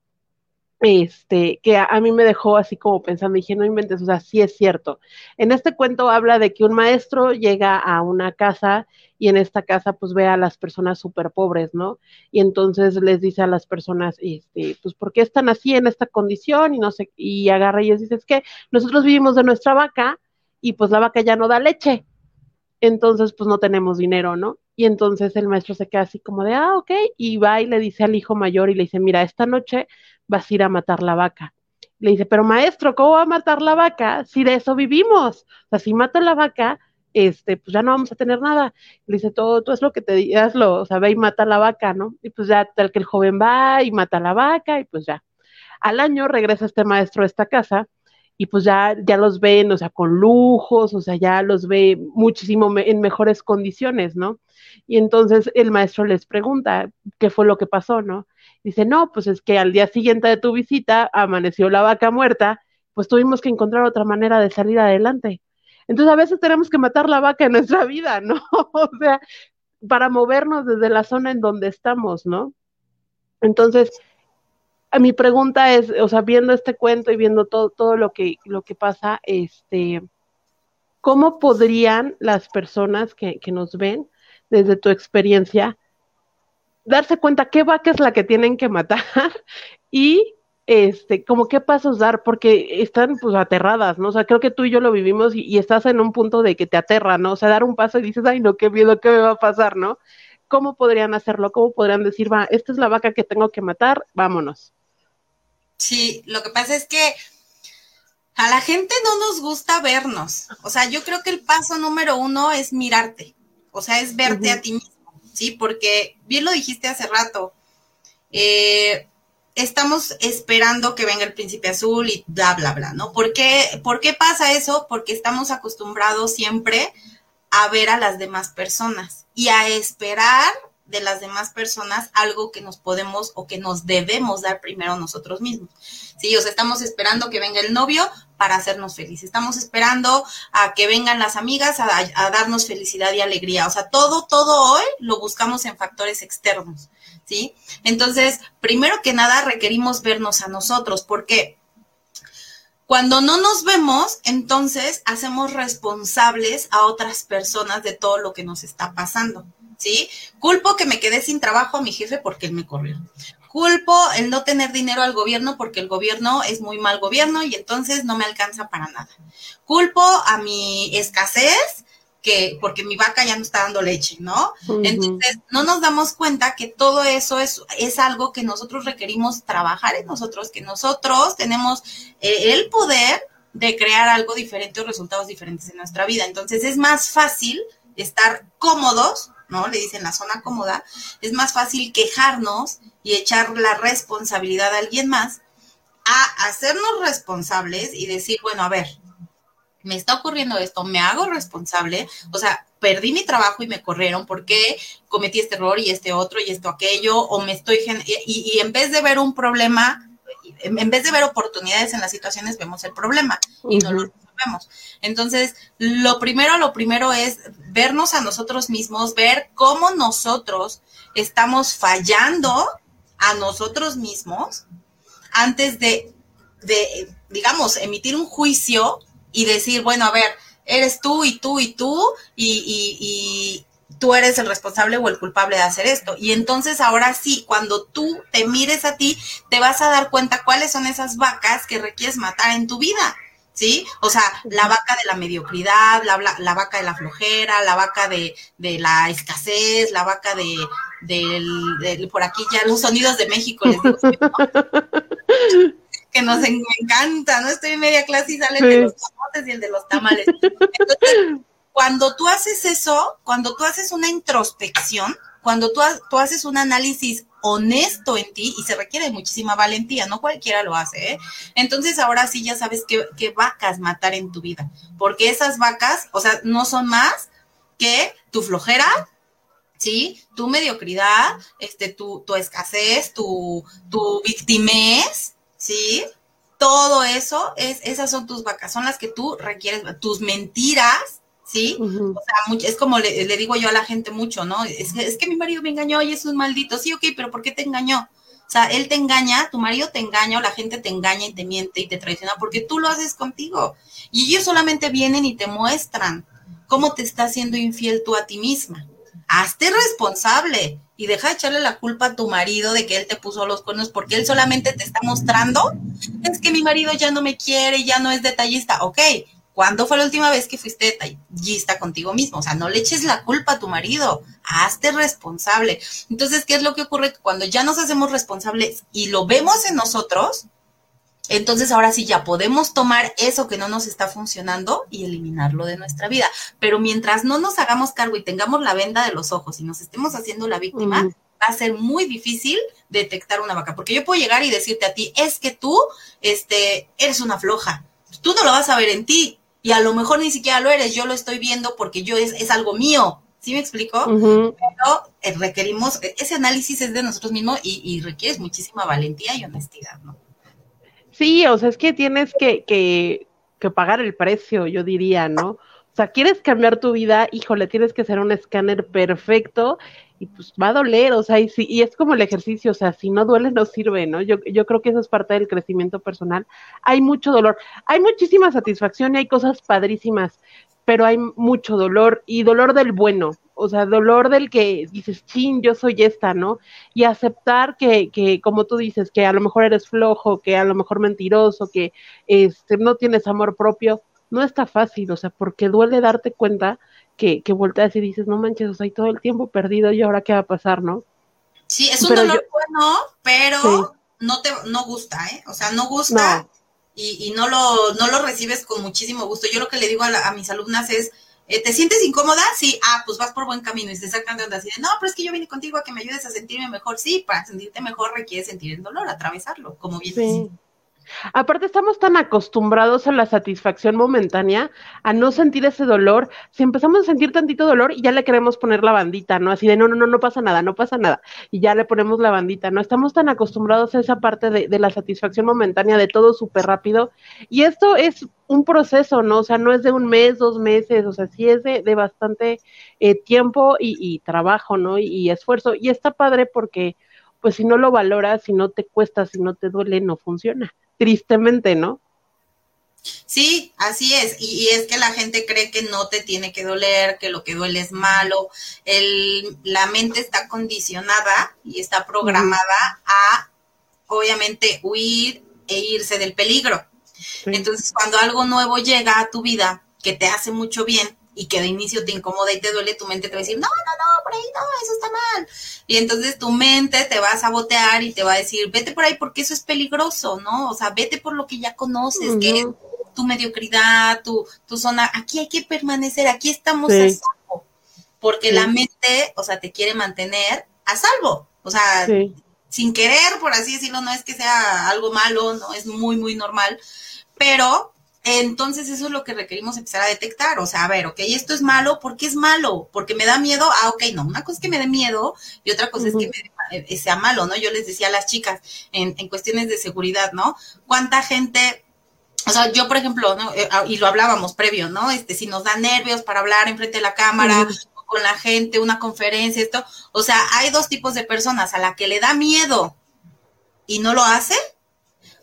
S1: este, que a, mí me dejó así como pensando, dije, no inventes, o sea, sí es cierto. En este cuento habla de que un maestro llega a una casa y en esta casa pues ve a las personas súper pobres, ¿no? Y entonces les dice a las personas, este, pues, ¿por qué están así en esta condición? Y no sé, y agarra y les dice, es que nosotros vivimos de nuestra vaca y pues la vaca ya no da leche. Entonces, pues no tenemos dinero, ¿no? Y entonces el maestro se queda así como de, ah, ok, y va y le dice al hijo mayor y le dice, mira, esta noche vas a ir a matar la vaca. Le dice, pero maestro, ¿cómo va a matar la vaca si de eso vivimos? O sea, si mata la vaca, este, pues ya no vamos a tener nada. Le dice, todo, tú es lo que te digas, o sea, ve y mata la vaca, ¿no? Y pues ya tal que el joven va y mata la vaca y pues ya. Al año regresa este maestro a esta casa y pues ya, ya los ven, o sea, con lujos, o sea, ya los ve muchísimo en mejores condiciones, ¿no? Y entonces el maestro les pregunta qué fue lo que pasó, ¿no? Dice, no, pues es que al día siguiente de tu visita amaneció la vaca muerta, pues tuvimos que encontrar otra manera de salir adelante. Entonces a veces tenemos que matar la vaca en nuestra vida, ¿no? o sea, para movernos desde la zona en donde estamos, ¿no? Entonces, mi pregunta es, o sea, viendo este cuento y viendo todo, todo lo que, lo que pasa, este, ¿cómo podrían las personas que, que nos ven, desde tu experiencia, darse cuenta qué vaca es la que tienen que matar y este, como qué pasos dar, porque están pues aterradas, ¿no? O sea, creo que tú y yo lo vivimos y, estás en un punto de que te aterra, ¿no? O sea, dar un paso y dices, ay, no, qué miedo, qué me va a pasar, ¿no? ¿Cómo podrían hacerlo? ¿Cómo podrían decir, va, esta es la vaca que tengo que matar, vámonos?
S2: Sí, lo que pasa es que a la gente no nos gusta vernos. O sea, yo creo que el paso número uno es mirarte, o sea, es verte a ti mismo ¿sí? Porque bien lo dijiste hace rato, eh, estamos esperando que venga el príncipe azul y bla, bla, bla, ¿no? ¿Por qué, ¿Por qué pasa eso? Porque estamos acostumbrados siempre a ver a las demás personas y a esperar de las demás personas algo que nos podemos o que nos debemos dar primero nosotros mismos. Sí, o sea, estamos esperando que venga el novio para hacernos felices. Estamos esperando a que vengan las amigas a, a, darnos felicidad y alegría. O sea, todo, todo hoy lo buscamos en factores externos, ¿sí? Entonces, primero que nada, requerimos vernos a nosotros, porque cuando no nos vemos, entonces hacemos responsables a otras personas de todo lo que nos está pasando. ¿Sí? Culpo que me quedé sin trabajo a mi jefe porque él me corrió. Culpo el no tener dinero al gobierno porque el gobierno es muy mal gobierno y entonces no me alcanza para nada. Culpo a mi escasez que porque mi vaca ya no está dando leche, ¿no? Entonces, no nos damos cuenta que todo eso es, es algo que nosotros requerimos trabajar en nosotros, que nosotros tenemos eh, el poder de crear algo diferente o resultados diferentes en nuestra vida. Entonces, es más fácil estar cómodos ¿no? Le dicen la zona cómoda, es más fácil quejarnos y echar la responsabilidad a alguien más a hacernos responsables y decir, bueno, a ver, me está ocurriendo esto, me hago responsable, o sea, perdí mi trabajo y me corrieron porque cometí este error y este otro y esto aquello, o me estoy, y, y en vez de ver un problema, en vez de ver oportunidades en las situaciones, vemos el problema y no lo Entonces, lo primero, lo primero es vernos a nosotros mismos, ver cómo nosotros estamos fallando a nosotros mismos antes de, de digamos, emitir un juicio y decir, bueno, a ver, eres tú y tú y tú y, y tú eres el responsable o el culpable de hacer esto. Y entonces ahora sí, cuando tú te mires a ti, te vas a dar cuenta cuáles son esas vacas que requieres matar en tu vida. ¿Sí? O sea, la vaca de la mediocridad, la, la, vaca de la flojera, la vaca de, de la escasez, la vaca de, del, por aquí ya los sonidos de México les digo, que nos encanta, ¿no? Estoy en media clase y salen de los tomates y el de los tamales. Entonces, cuando tú haces eso, cuando tú haces una introspección, cuando tú, tú, haces un análisis honesto en ti, y se requiere muchísima valentía, no cualquiera lo hace, ¿eh? entonces ahora sí ya sabes qué, qué, vacas matar en tu vida, porque esas vacas, o sea, no son más que tu flojera, ¿sí? Tu mediocridad, este, tu, tu escasez, tu, tu victimez, ¿sí? todo eso, es, esas son tus vacas, son las que tú requieres, tus mentiras, ¿sí? O sea, es como le, digo yo a la gente mucho, ¿no? Es, es que mi marido me engañó y es un maldito, sí, ok, pero ¿por qué te engañó? O sea, él te engaña, tu marido te engaña o la gente te engaña y te miente y te traiciona porque tú lo haces contigo. Y ellos solamente vienen y te muestran cómo te está haciendo infiel tú a ti misma. Hazte responsable y deja de echarle la culpa a tu marido de que él te puso los cuernos porque él solamente te está mostrando, es que mi marido ya no me quiere, ya no es detallista. Ok, ¿cuándo fue la última vez que fuiste detallista contigo mismo? O sea, no le eches la culpa a tu marido, hazte responsable. Entonces, ¿qué es lo que ocurre? Cuando ya nos hacemos responsables y lo vemos en nosotros, entonces ahora sí ya podemos tomar eso que no nos está funcionando y eliminarlo de nuestra vida. Pero mientras no nos hagamos cargo y tengamos la venda de los ojos y nos estemos haciendo la víctima, va a ser muy difícil detectar una vaca. Porque yo puedo llegar y decirte a ti, es que tú este, eres una floja. Tú no lo vas a ver en ti. Y a lo mejor ni siquiera lo eres, yo lo estoy viendo porque yo es, es algo mío. ¿Sí me explico? Pero eh, requerimos, ese análisis es de nosotros mismos y, y requieres muchísima valentía y honestidad, ¿no?
S1: Sí, o sea, es que tienes que, que, que pagar el precio, yo diría, ¿no? O sea, quieres cambiar tu vida, híjole, tienes que ser un escáner perfecto y pues va a doler, o sea, y, si, y es como el ejercicio, o sea, si no duele no sirve, ¿no? Yo, yo creo que eso es parte del crecimiento personal. Hay mucho dolor, hay muchísima satisfacción y hay cosas padrísimas, pero hay mucho dolor y dolor del bueno, o sea, dolor del que dices, chin, yo soy esta, ¿no? Y aceptar que, que, como tú dices, que a lo mejor eres flojo, que a lo mejor mentiroso, que este, no tienes amor propio, no está fácil, o sea, porque duele darte cuenta que, que volteas y dices, no manches, o sea, hay todo el tiempo perdido y ahora qué va a pasar, ¿no?
S2: Sí, es un dolor bueno, pero no te no gusta, ¿eh? O sea, no gusta Y, y, no lo no lo recibes con muchísimo gusto. Yo lo que le digo a, a mis alumnas es, eh, ¿Te sientes incómoda? Sí, ah, pues vas por buen camino y se sacan de onda así de, no, pero es que yo vine contigo a que me ayudes a sentirme mejor. Sí, para sentirte mejor requiere sentir el dolor, atravesarlo, como bien sí.
S1: Aparte, estamos tan acostumbrados a la satisfacción momentánea, a no sentir ese dolor. Si empezamos a sentir tantito dolor, y ya le queremos poner la bandita, ¿no? Así de no, no, no, no pasa nada, no pasa nada. Y ya le ponemos la bandita, ¿no? Estamos tan acostumbrados a esa parte de, de la satisfacción momentánea, de todo súper rápido. Y esto es un proceso, ¿no? O sea, no es de un mes, dos meses, o sea, sí es de, bastante eh, tiempo y, y, trabajo, ¿no? Y, y esfuerzo. Y está padre porque, pues, si no lo valoras, si no te cuesta, si no te duele, no funciona tristemente, ¿no?
S2: Sí, así es. Y, y, es que la gente cree que no te tiene que doler, que lo que duele es malo. El, la mente está condicionada y está programada a, obviamente, huir e irse del peligro. Sí. Entonces, cuando algo nuevo llega a tu vida que te hace mucho bien, y que de inicio te incomoda y te duele, tu mente te va a decir, no, no, no, por ahí no, eso está mal. Y entonces tu mente te va a sabotear y te va a decir, vete por ahí porque eso es peligroso, ¿no? O sea, vete por lo que ya conoces, uh -huh. que es tu mediocridad, tu, tu zona, aquí hay que permanecer, aquí estamos sí. a salvo. Porque sí. la mente, o sea, te quiere mantener a salvo. O sea, sí. sin querer, por así decirlo, no es que sea algo malo, no, es muy, muy normal. Pero entonces eso es lo que requerimos empezar a detectar, o sea, a ver, ok, esto es malo, ¿por qué es malo? Porque me da miedo, ah, ok, no, una cosa es que me dé miedo y otra cosa uh -huh. es que me, eh, sea malo, ¿no? Yo les decía a las chicas en, en cuestiones de seguridad, ¿no? ¿Cuánta gente o sea, yo, por ejemplo, ¿no? Eh, y lo hablábamos previo, ¿no? Este, si nos da nervios para hablar enfrente de la cámara, uh -huh. con la gente, una conferencia, esto, o sea, hay dos tipos de personas, a la que le da miedo y no lo hace,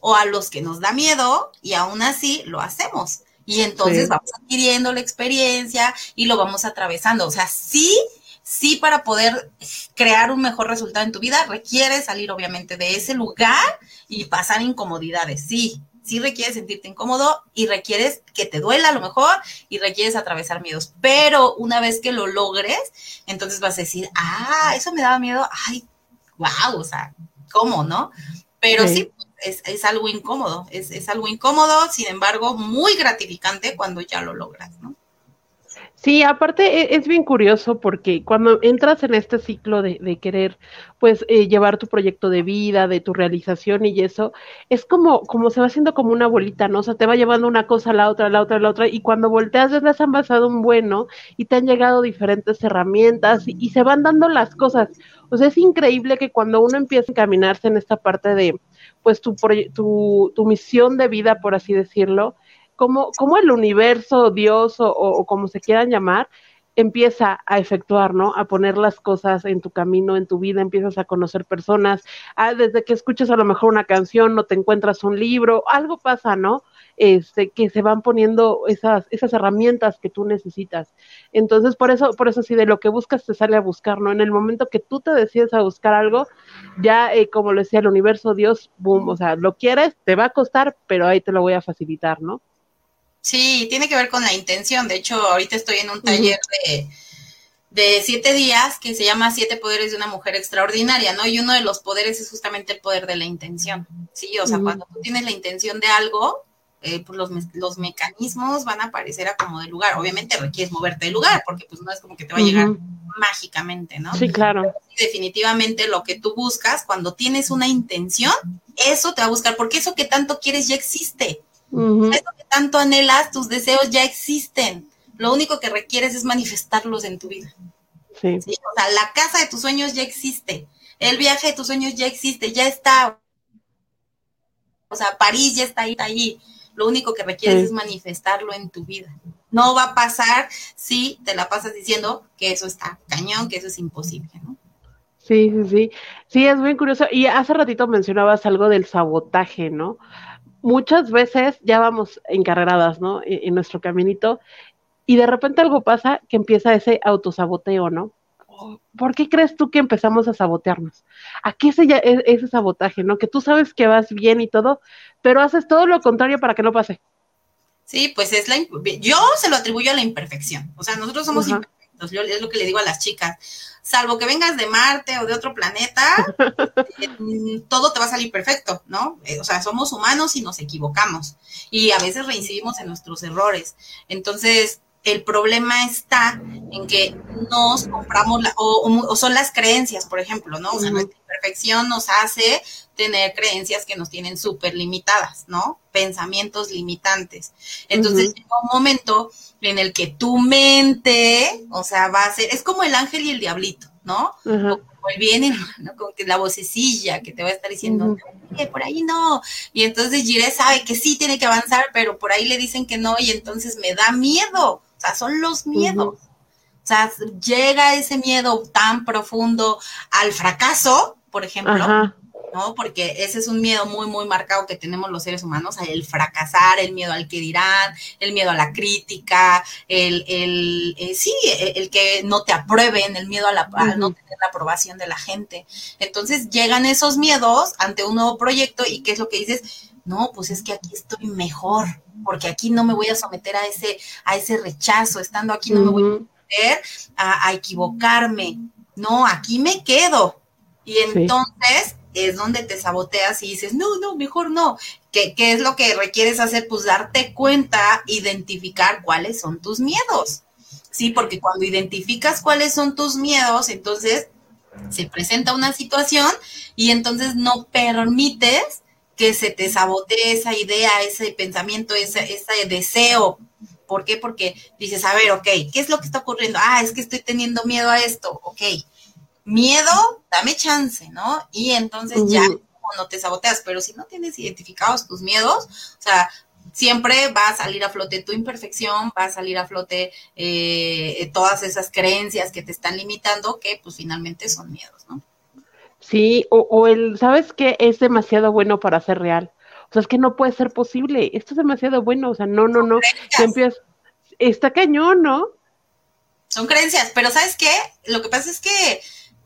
S2: o a los que nos da miedo y aún así lo hacemos. Y entonces sí. vamos adquiriendo la experiencia y lo vamos atravesando. O sea, sí, sí para poder crear un mejor resultado en tu vida requiere salir obviamente de ese lugar y pasar incomodidades, sí. Sí requieres sentirte incómodo y requieres que te duela a lo mejor y requieres atravesar miedos. Pero una vez que lo logres, entonces vas a decir, ah, eso me daba miedo, ay, wow, o sea, ¿cómo, no? Pero sí, sí es, es, algo incómodo, es, es, algo incómodo, sin embargo, muy gratificante cuando ya lo logras, ¿no?
S1: Sí, aparte e, es bien curioso porque cuando entras en este ciclo de, de querer, pues, eh, llevar tu proyecto de vida, de tu realización y eso, es como, como se va haciendo como una bolita, ¿no? O sea, te va llevando una cosa a la otra, a la otra, a la otra, y cuando volteas ya les han pasado un bueno y te han llegado diferentes herramientas y, y se van dando las cosas. O sea, es increíble que cuando uno empieza a encaminarse en esta parte de, pues tu, tu, tu misión de vida, por así decirlo, como, como el universo, Dios o, o como se quieran llamar, empieza a efectuar, ¿no? A poner las cosas en tu camino, en tu vida, empiezas a conocer personas, ah, desde que escuchas a lo mejor una canción, no te encuentras un libro, algo pasa, ¿no? Este, que se van poniendo esas, esas herramientas que tú necesitas. Entonces, por eso, por eso sí, de lo que buscas te sale a buscar, ¿no? En el momento que tú te decides a buscar algo, ya, eh, como lo decía el universo, Dios, boom, o sea, lo quieres, te va a costar, pero ahí te lo voy a facilitar, ¿no?
S2: Sí, tiene que ver con la intención. De hecho, ahorita estoy en un taller de, siete días que se llama Siete Poderes de una Mujer Extraordinaria, ¿no? Y uno de los poderes es justamente el poder de la intención. Sí, o sea, cuando tú tienes la intención de algo, eh, pues los, los, mecanismos van a aparecer a como de lugar. Obviamente requieres moverte de lugar, porque pues no es como que te va a llegar mágicamente, ¿no?
S1: Sí, claro.
S2: definitivamente lo que tú buscas, cuando tienes una intención, eso te va a buscar, porque eso que tanto quieres ya existe. Eso que tanto anhelas, tus deseos ya existen. Lo único que requieres es manifestarlos en tu vida. Sí. O sea, la casa de tus sueños ya existe. El viaje de tus sueños ya existe, ya está. O sea, París ya está ahí, está ahí. Lo único que requieres es manifestarlo en tu vida. No va a pasar si te la pasas diciendo que eso está cañón, que eso es imposible, ¿no?
S1: Sí, sí, sí. Sí, es muy curioso. Y hace ratito mencionabas algo del sabotaje, ¿no? muchas veces ya vamos encarreradas, ¿no? E, en, nuestro caminito y de repente algo pasa que empieza ese autosaboteo, ¿no? ¿Por qué crees tú que empezamos a sabotearnos? ¿A qué es ese sabotaje, no? Que tú sabes que vas bien y todo, pero haces todo lo contrario para que no pase.
S2: Sí, pues es la yo se lo atribuyo a la imperfección. O sea, nosotros somos imperfectos. Yo es lo que le digo a las chicas salvo que vengas de Marte o de otro planeta, eh, todo te va a salir perfecto, ¿no? Eh, o sea, somos humanos y nos equivocamos y a veces reincidimos en nuestros errores. Entonces, el problema está en que nos compramos, o, son las creencias, por ejemplo, ¿no? O sea, nuestra imperfección nos hace tener creencias que nos tienen súper limitadas, ¿no? Pensamientos limitantes. Entonces llega un momento en el que tu mente, o sea, va a ser, es como el ángel y el diablito, ¿no? O el bien y ¿no? Como que la vocecilla que te va a estar diciendo, por ahí no. Y entonces Jiré sabe que sí tiene que avanzar, pero por ahí le dicen que no y entonces me da miedo. O sea, son los miedos. O sea, llega ese miedo tan profundo al fracaso, por ejemplo, ¿no? Porque ese es un miedo muy, muy marcado que tenemos los seres humanos, el fracasar, el miedo al que dirán, el miedo a la crítica, el, el eh, sí, el, que no te aprueben, el miedo a, la, no tener la aprobación de la gente. Entonces llegan esos miedos ante un nuevo proyecto y ¿qué es lo que dices? No, pues es que aquí estoy mejor, porque aquí no me voy a someter a ese, a ese rechazo, estando aquí no me voy a someter a, equivocarme, no, aquí me quedo. Y entonces es donde te saboteas y dices, no, no, mejor no. ¿Qué, ¿Qué, es lo que requieres hacer? Pues darte cuenta, identificar cuáles son tus miedos. Sí, porque cuando identificas cuáles son tus miedos, entonces se presenta una situación y entonces no permites que se te sabotee esa idea, ese pensamiento, ese, ese deseo. ¿Por qué? Porque dices, a ver, ok, ¿qué es lo que está ocurriendo? Ah, es que estoy teniendo miedo a esto, ok. Miedo, dame chance, ¿no? Y entonces ya no te saboteas, pero si no tienes identificados tus miedos, o sea, siempre va a salir a flote tu imperfección, va a salir a flote eh, todas esas creencias que te están limitando, que pues finalmente son miedos, ¿no?
S1: Sí, o, o el, ¿sabes qué? Es demasiado bueno para ser real. O sea, es que no puede ser posible. Esto es demasiado bueno. O sea, no, no, no. Empiezas, está cañón, ¿no?
S2: Son creencias, pero ¿sabes qué? Lo que pasa es que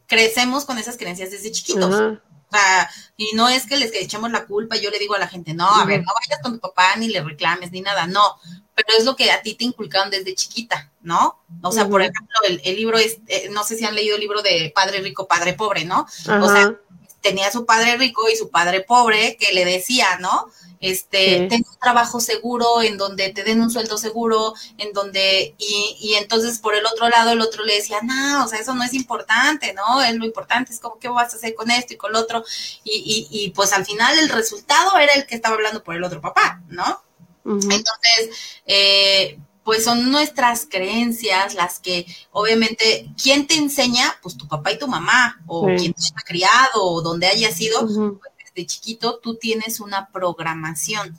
S2: crecemos con esas creencias desde chiquitos. O sea, y no es que les echemos la culpa, yo le digo a la gente, no, a ver, no vayas con tu papá ni le reclames ni nada, no, pero es lo que a ti te inculcaron desde chiquita, ¿no? O sea, por ejemplo, el, libro es, eh, no sé si han leído el libro de Padre Rico, Padre Pobre, ¿no? O sea, tenía su padre rico y su padre pobre que le decía, ¿no? Este, ten un trabajo seguro, en donde te den un sueldo seguro, en donde, y, y entonces por el otro lado el otro le decía, no, o sea, eso no es importante, ¿no? Es lo importante, es como, ¿qué vas a hacer con esto y con lo otro? Y, y, y pues al final el resultado era el que estaba hablando por el otro papá, ¿no? Entonces, eh, pues son nuestras creencias las que, obviamente, ¿quién te enseña? Pues tu papá y tu mamá, o quien te haya criado, o donde haya sido, pues desde chiquito tú tienes una programación,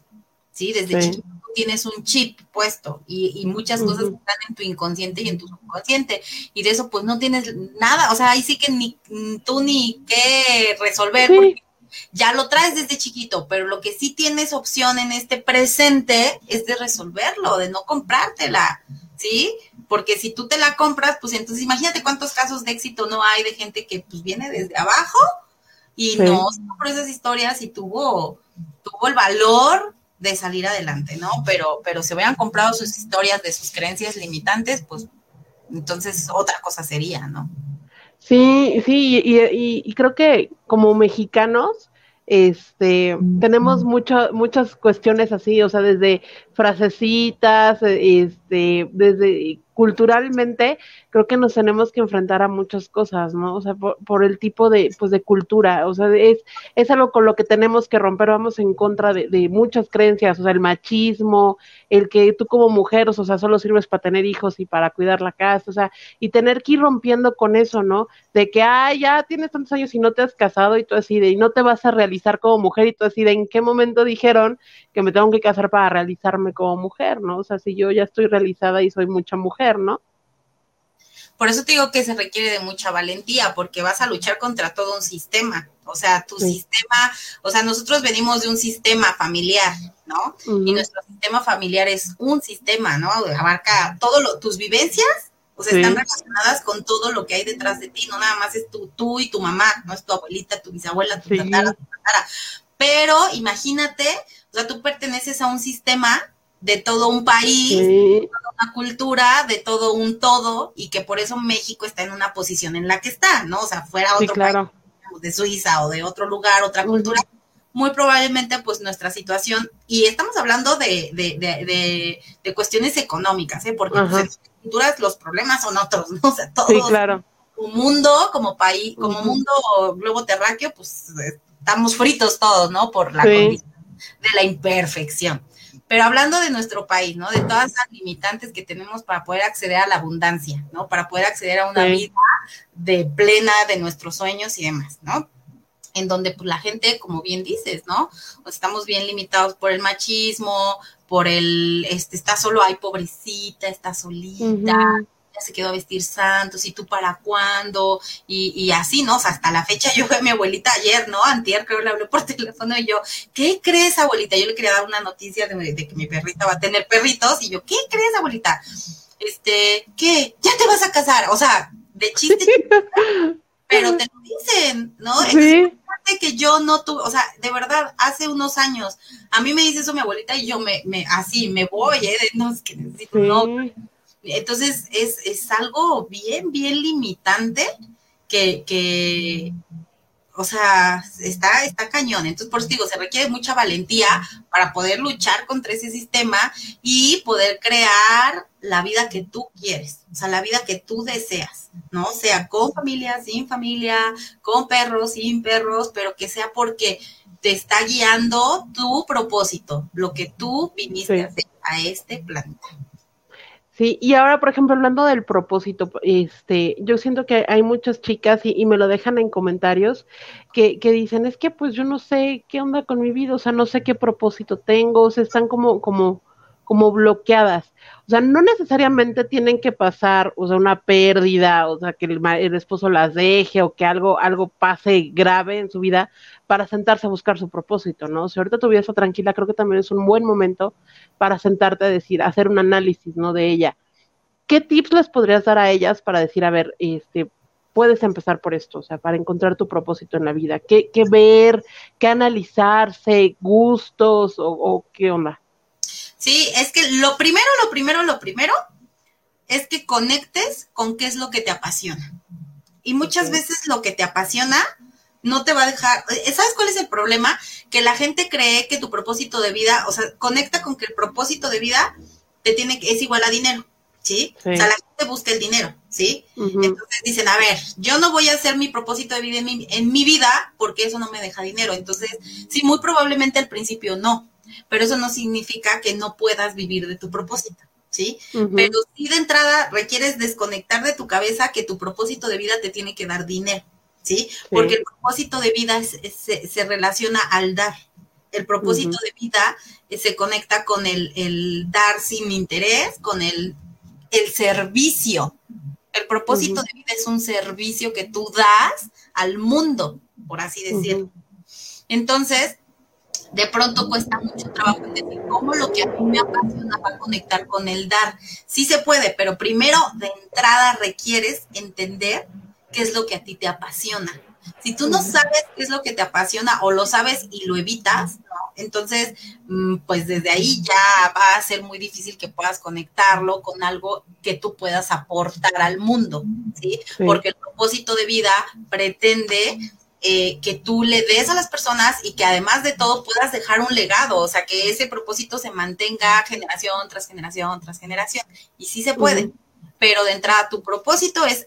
S2: ¿sí? Desde chiquito tú tienes un chip puesto y, muchas cosas están en tu inconsciente y en tu subconsciente y de eso pues no tienes nada, o sea, ahí sí que ni tú ni qué resolver porque ya lo traes desde chiquito, pero lo que sí tienes opción en este presente es de resolverlo, de no comprártela, ¿sí? Porque si tú te la compras, pues entonces imagínate cuántos casos de éxito no hay de gente que pues viene desde abajo y no por esas historias y tuvo, tuvo el valor de salir adelante, ¿no? Pero, pero si hubieran comprado sus historias de sus creencias limitantes, pues entonces otra cosa sería, ¿no?
S1: Sí, sí, y, creo que como mexicanos, este, tenemos muchas muchas cuestiones así, o sea, desde frasecitas, este, desde culturalmente creo que nos tenemos que enfrentar a muchas cosas, ¿no? O sea, por, el tipo de, pues, de cultura, o sea, es, es algo con lo que tenemos que romper, vamos en contra de, muchas creencias, o sea, el machismo, el que tú como mujer, o sea, solo sirves para tener hijos y para cuidar la casa, o sea, y tener que ir rompiendo con eso, ¿no? De que, ay, ya tienes tantos años y no te has casado y tú así de, y no te vas a realizar como mujer y tú así de, ¿en qué momento dijeron que me tengo que casar para realizarme como mujer, ¿no? O sea, si yo ya estoy realizada y soy mucha mujer, ¿no?
S2: Por eso te digo que se requiere de mucha valentía, porque vas a luchar contra todo un sistema. O sea, tu sistema, o sea, nosotros venimos de un sistema familiar, ¿no? Y nuestro sistema familiar es un sistema, ¿no? Abarca todo lo, tus vivencias, o sea, están relacionadas con todo lo que hay detrás de ti, no nada más es tú, tú y tu mamá, no es tu abuelita, tu bisabuela, tu tatara, tu tatara. Pero imagínate, o sea, tú perteneces a un sistema de todo un país, de toda una cultura, de todo un todo, y que por eso México está en una posición en la que está, ¿no? O sea, fuera otro país de Suiza o de otro lugar, otra cultura, muy probablemente pues nuestra situación, y estamos hablando de, de, de, de, cuestiones económicas, ¿eh? Porque pues, en las culturas los problemas son otros, ¿no? O sea, todos. Sí, claro. Un mundo como país, como mundo globo terráqueo, pues estamos fritos todos, ¿no? Por la condición de la imperfección. Pero hablando de nuestro país, ¿no? De todas las limitantes que tenemos para poder acceder a la abundancia, ¿no? Para poder acceder a una vida de plena de nuestros sueños y demás, ¿no? En donde pues la gente, como bien dices, ¿no? Pues, estamos bien limitados por el machismo, por el, este, está solo, ay, pobrecita, está solita, ya se quedó a vestir santos, y tú para cuándo, y, y así, ¿no? O sea, hasta la fecha yo fui a mi abuelita ayer, ¿no? Antier creo le hablé por teléfono y yo, ¿qué crees, abuelita? Yo le quería dar una noticia de, que mi perrita va a tener perritos, y yo, ¿qué crees, abuelita? Este, ¿qué? ¿Ya te vas a casar? O sea, de chiste, pero te lo dicen, ¿no? Sí. que yo no tuve, o sea, de verdad, hace unos años, a mí me dice eso mi abuelita y yo me, me así, me voy, ¿eh? No, es que necesito, no, entonces es, es algo bien, bien limitante que, que, o sea, está, está cañón. Entonces, por eso digo, se requiere mucha valentía para poder luchar contra ese sistema y poder crear la vida que tú quieres, o sea, la vida que tú deseas, ¿no? Sea con familia, sin familia, con perros, sin perros, pero que sea porque te está guiando tu propósito, lo que tú viniste a hacer a este planeta.
S1: Sí, y ahora, por ejemplo, hablando del propósito, este, yo siento que hay muchas chicas y, me lo dejan en comentarios que, que, dicen, es que pues yo no sé qué onda con mi vida, o sea, no sé qué propósito tengo, o sea, están como, como, como bloqueadas. O sea, no necesariamente tienen que pasar, o sea, una pérdida, o sea, que el, el esposo las deje o que algo, algo pase grave en su vida para sentarse a buscar su propósito, ¿no? Si ahorita tu vida está tranquila, creo que también es un buen momento para sentarte a decir, hacer un análisis, ¿no? De ella. ¿Qué tips les podrías dar a ellas para decir, a ver, este, puedes empezar por esto, o sea, para encontrar tu propósito en la vida? ¿Qué, qué ver, qué analizarse, gustos o, o qué onda?
S2: Sí, es que lo primero, lo primero, lo primero es que conectes con qué es lo que te apasiona. Y muchas veces lo que te apasiona no te va a dejar, eh, ¿sabes cuál es el problema? Que la gente cree que tu propósito de vida, o sea, conecta con que el propósito de vida te tiene que, es igual a dinero, ¿sí? O sea, la gente busca el dinero, ¿sí? Entonces dicen, a ver, yo no voy a hacer mi propósito de vida en mi, en mi vida porque eso no me deja dinero. Entonces, sí, muy probablemente al principio no, pero eso no significa que no puedas vivir de tu propósito. ¿sí? Pero sí de entrada requieres desconectar de tu cabeza que tu propósito de vida te tiene que dar dinero. ¿sí? Porque el propósito de vida se, relaciona al dar. El propósito de vida eh, se conecta con el, dar sin interés, con el, el servicio. El propósito de vida es un servicio que tú das al mundo, por así decirlo. Entonces, de pronto cuesta mucho trabajo decir cómo lo que a mí me apasiona va a conectar con el dar. Sí se puede, pero primero de entrada requieres entender qué es lo que a ti te apasiona. Si tú no sabes qué es lo que te apasiona o lo sabes y lo evitas, entonces, mm, pues desde ahí ya va a ser muy difícil que puedas conectarlo con algo que tú puedas aportar al mundo, ¿sí? Porque el propósito de vida pretende eh, que tú le des a las personas y que además de todo puedas dejar un legado, o sea, que ese propósito se mantenga generación tras generación tras generación. Y sí se puede. Pero de entrada tu propósito es,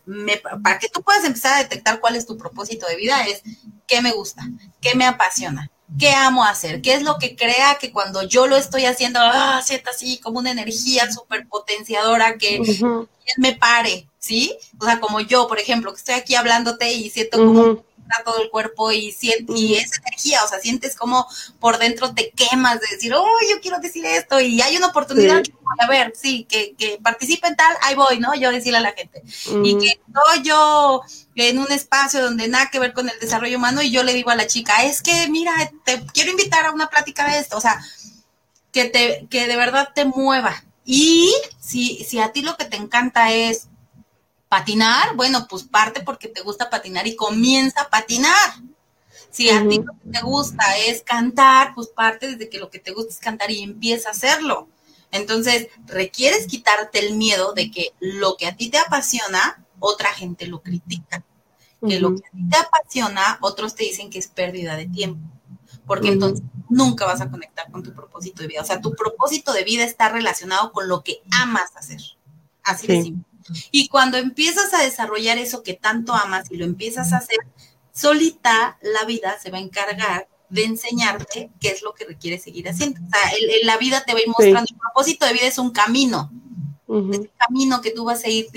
S2: para que tú puedas empezar a detectar cuál es tu propósito de vida, es qué me gusta, qué me apasiona, qué amo hacer, qué es lo que crea que cuando yo lo estoy haciendo, ah, sienta así como una energía súper potenciadora que me pare, ¿sí? O sea, como yo, por ejemplo, que estoy aquí hablándote y siento como todo el cuerpo y, sientes, y esa energía, o sea, sientes como por dentro te quemas de decir, oh, yo quiero decir esto y hay una oportunidad, a ver, sí, que, que participe en tal, ahí voy, ¿no? Yo decirle a la gente. Y que estoy yo en un espacio donde nada que ver con el desarrollo humano y yo le digo a la chica, es que, mira, te quiero invitar a una plática de esto, o sea, que, te, que de verdad te mueva. Y si, si a ti lo que te encanta es patinar, bueno, pues parte porque te gusta patinar y comienza a patinar. Si a ti lo que te gusta es cantar, pues parte desde que lo que te gusta es cantar y empieza a hacerlo. Entonces, requieres quitarte el miedo de que lo que a ti te apasiona, otra gente lo critica. Que lo que a ti te apasiona, otros te dicen que es pérdida de tiempo. Porque entonces nunca vas a conectar con tu propósito de vida. O sea, tu propósito de vida está relacionado con lo que amas hacer. Así de simple. Y cuando empiezas a desarrollar eso que tanto amas y lo empiezas a hacer, solita la vida se va a encargar de enseñarte qué es lo que requieres seguir haciendo. O sea, la vida te va a ir mostrando, el propósito de vida es un camino. Es un camino que tú vas a ir.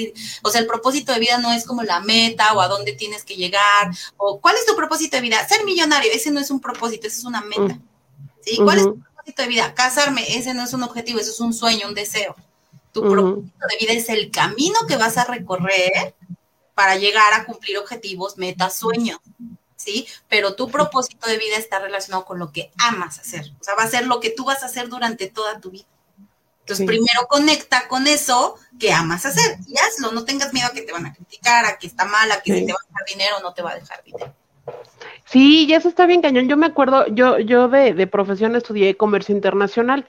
S2: O sea, el propósito de vida no es como la meta o a dónde tienes que llegar. O cuál es tu propósito de vida. Ser millonario, ese no es un propósito, ese es una meta. ¿Sí? ¿Cuál es tu propósito de vida? Casarme, ese no es un objetivo, ese es un sueño, un deseo. Tu propósito de vida es el camino que vas a recorrer para llegar a cumplir objetivos, metas, sueños, ¿sí? Pero tu propósito de vida está relacionado con lo que amas hacer. O sea, va a ser lo que tú vas a hacer durante toda tu vida. Entonces, primero conecta con eso que amas hacer y hazlo. No tengas miedo a que te van a criticar, a que está mal, a que si te va a dejar dinero no te va a dejar dinero.
S1: Sí, y eso está bien cañón. Yo me acuerdo, yo, yo de, de profesión estudié comercio internacional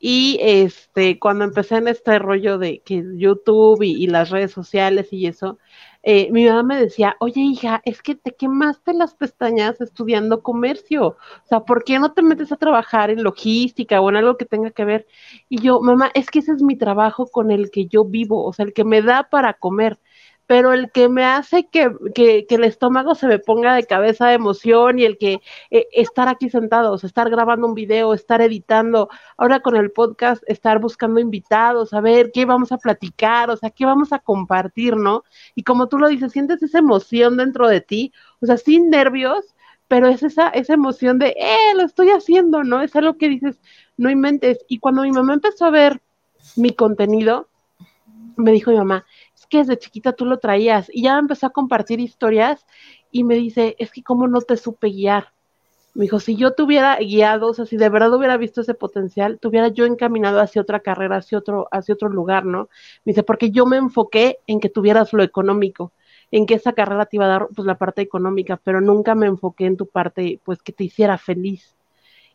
S1: y este, cuando empecé en este rollo de que YouTube y, las redes sociales y eso, eh, mi mamá me decía, oye hija, es que te quemaste las pestañas estudiando comercio, o sea, ¿por qué no te metes a trabajar en logística o en algo que tenga que ver? Y yo, mamá, es que ese es mi trabajo con el que yo vivo, o sea, el que me da para comer pero el que me hace que, que, el estómago se me ponga de cabeza de emoción y el que eh, estar aquí sentados, estar grabando un video, estar editando, ahora con el podcast, estar buscando invitados, a ver qué vamos a platicar, o sea, qué vamos a compartir, ¿no? Y como tú lo dices, sientes esa emoción dentro de ti, o sea, sin nervios, pero es esa, esa emoción de, eh, lo estoy haciendo, ¿no? Es algo que dices, no inventes. Y cuando mi mamá empezó a ver mi contenido, me dijo mi mamá, que desde chiquita tú lo traías. Y ya empezó a compartir historias y me dice, es que cómo no te supe guiar. Me dijo, si yo te hubiera guiado, o sea, si de verdad hubiera visto ese potencial, te hubiera yo encaminado hacia otra carrera, hacia otro, hacia otro lugar, ¿no? Me dice, porque yo me enfoqué en que tuvieras lo económico, en que esa carrera te iba a dar pues la parte económica, pero nunca me enfoqué en tu parte, pues que te hiciera feliz.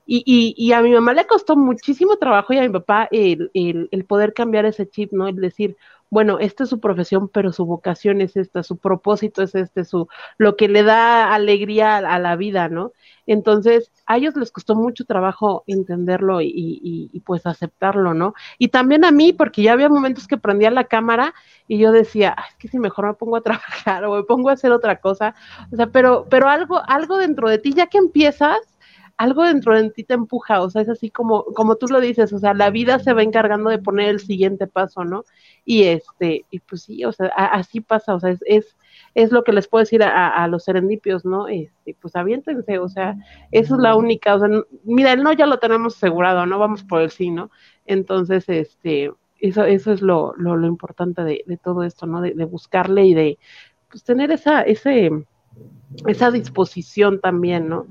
S1: Y, y, a mi mamá le costó muchísimo trabajo y a mi papá el, el, el poder cambiar ese chip, ¿no? El decir, bueno, esta es su profesión, pero su vocación es esta, su propósito es este, su, lo que le da alegría a, la vida, ¿no? Entonces, a ellos les costó mucho trabajo entenderlo y, y, pues aceptarlo, ¿no? Y también a mí, porque ya había momentos que prendía la cámara y yo decía, es que si mejor me pongo a trabajar o me pongo a hacer otra cosa, o sea, pero, pero algo, algo dentro de ti, ya que empiezas, algo dentro de ti te empuja, o sea, es así como, como tú lo dices, o sea, la vida se va encargando de poner el siguiente paso, ¿no? Y este, y pues sí, o sea, así pasa, o sea, es, es, es lo que les puedo decir a, a, los serendipios, ¿no? Este, pues aviéntense, o sea, eso es la única, o sea, mira, el no ya lo tenemos asegurado, ¿no? Vamos por el sí, ¿no? Entonces, este, eso, eso es lo, lo, lo importante de, de, todo esto, ¿no? De, de, buscarle y de pues, tener esa, ese, esa disposición también, ¿no?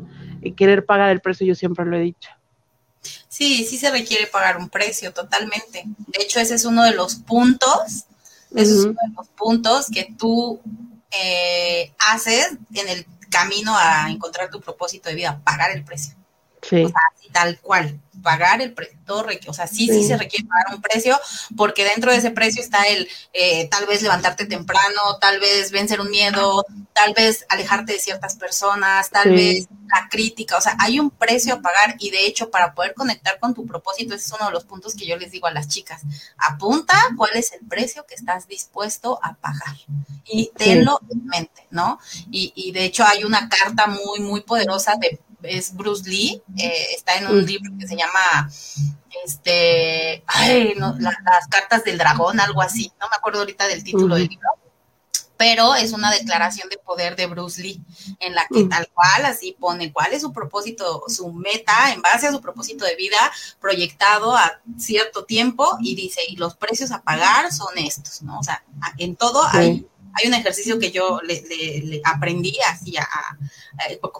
S1: Querer pagar el precio, yo siempre lo he dicho.
S2: Sí, sí se requiere pagar un precio, totalmente. De hecho, ese es uno de los puntos, ese uh -huh. es uno de los puntos que tú eh, haces en el camino a encontrar tu propósito de vida, pagar el precio.
S1: Sí.
S2: O sea, así, tal cual, pagar el precio, o sea, sí, sí, sí, se requiere pagar un precio, porque dentro de ese precio está el eh, tal vez levantarte temprano, tal vez vencer un miedo, tal vez alejarte de ciertas personas, tal sí. vez la crítica, o sea, hay un precio a pagar y de hecho para poder conectar con tu propósito, ese es uno de los puntos que yo les digo a las chicas, apunta cuál es el precio que estás dispuesto a pagar y tenlo sí. en mente, ¿no? Y, y de hecho hay una carta muy, muy poderosa de es Bruce Lee, eh, está en un libro que se llama este, ay, no, la, las cartas del dragón, algo así, no me acuerdo ahorita del título del libro, pero es una declaración de poder de Bruce Lee, en la que tal cual así pone cuál es su propósito, su meta, en base a su propósito de vida proyectado a cierto tiempo, y dice, y los precios a pagar son estos, ¿no? O sea, en todo sí. hay hay un ejercicio que yo le, le, le aprendí así a, a,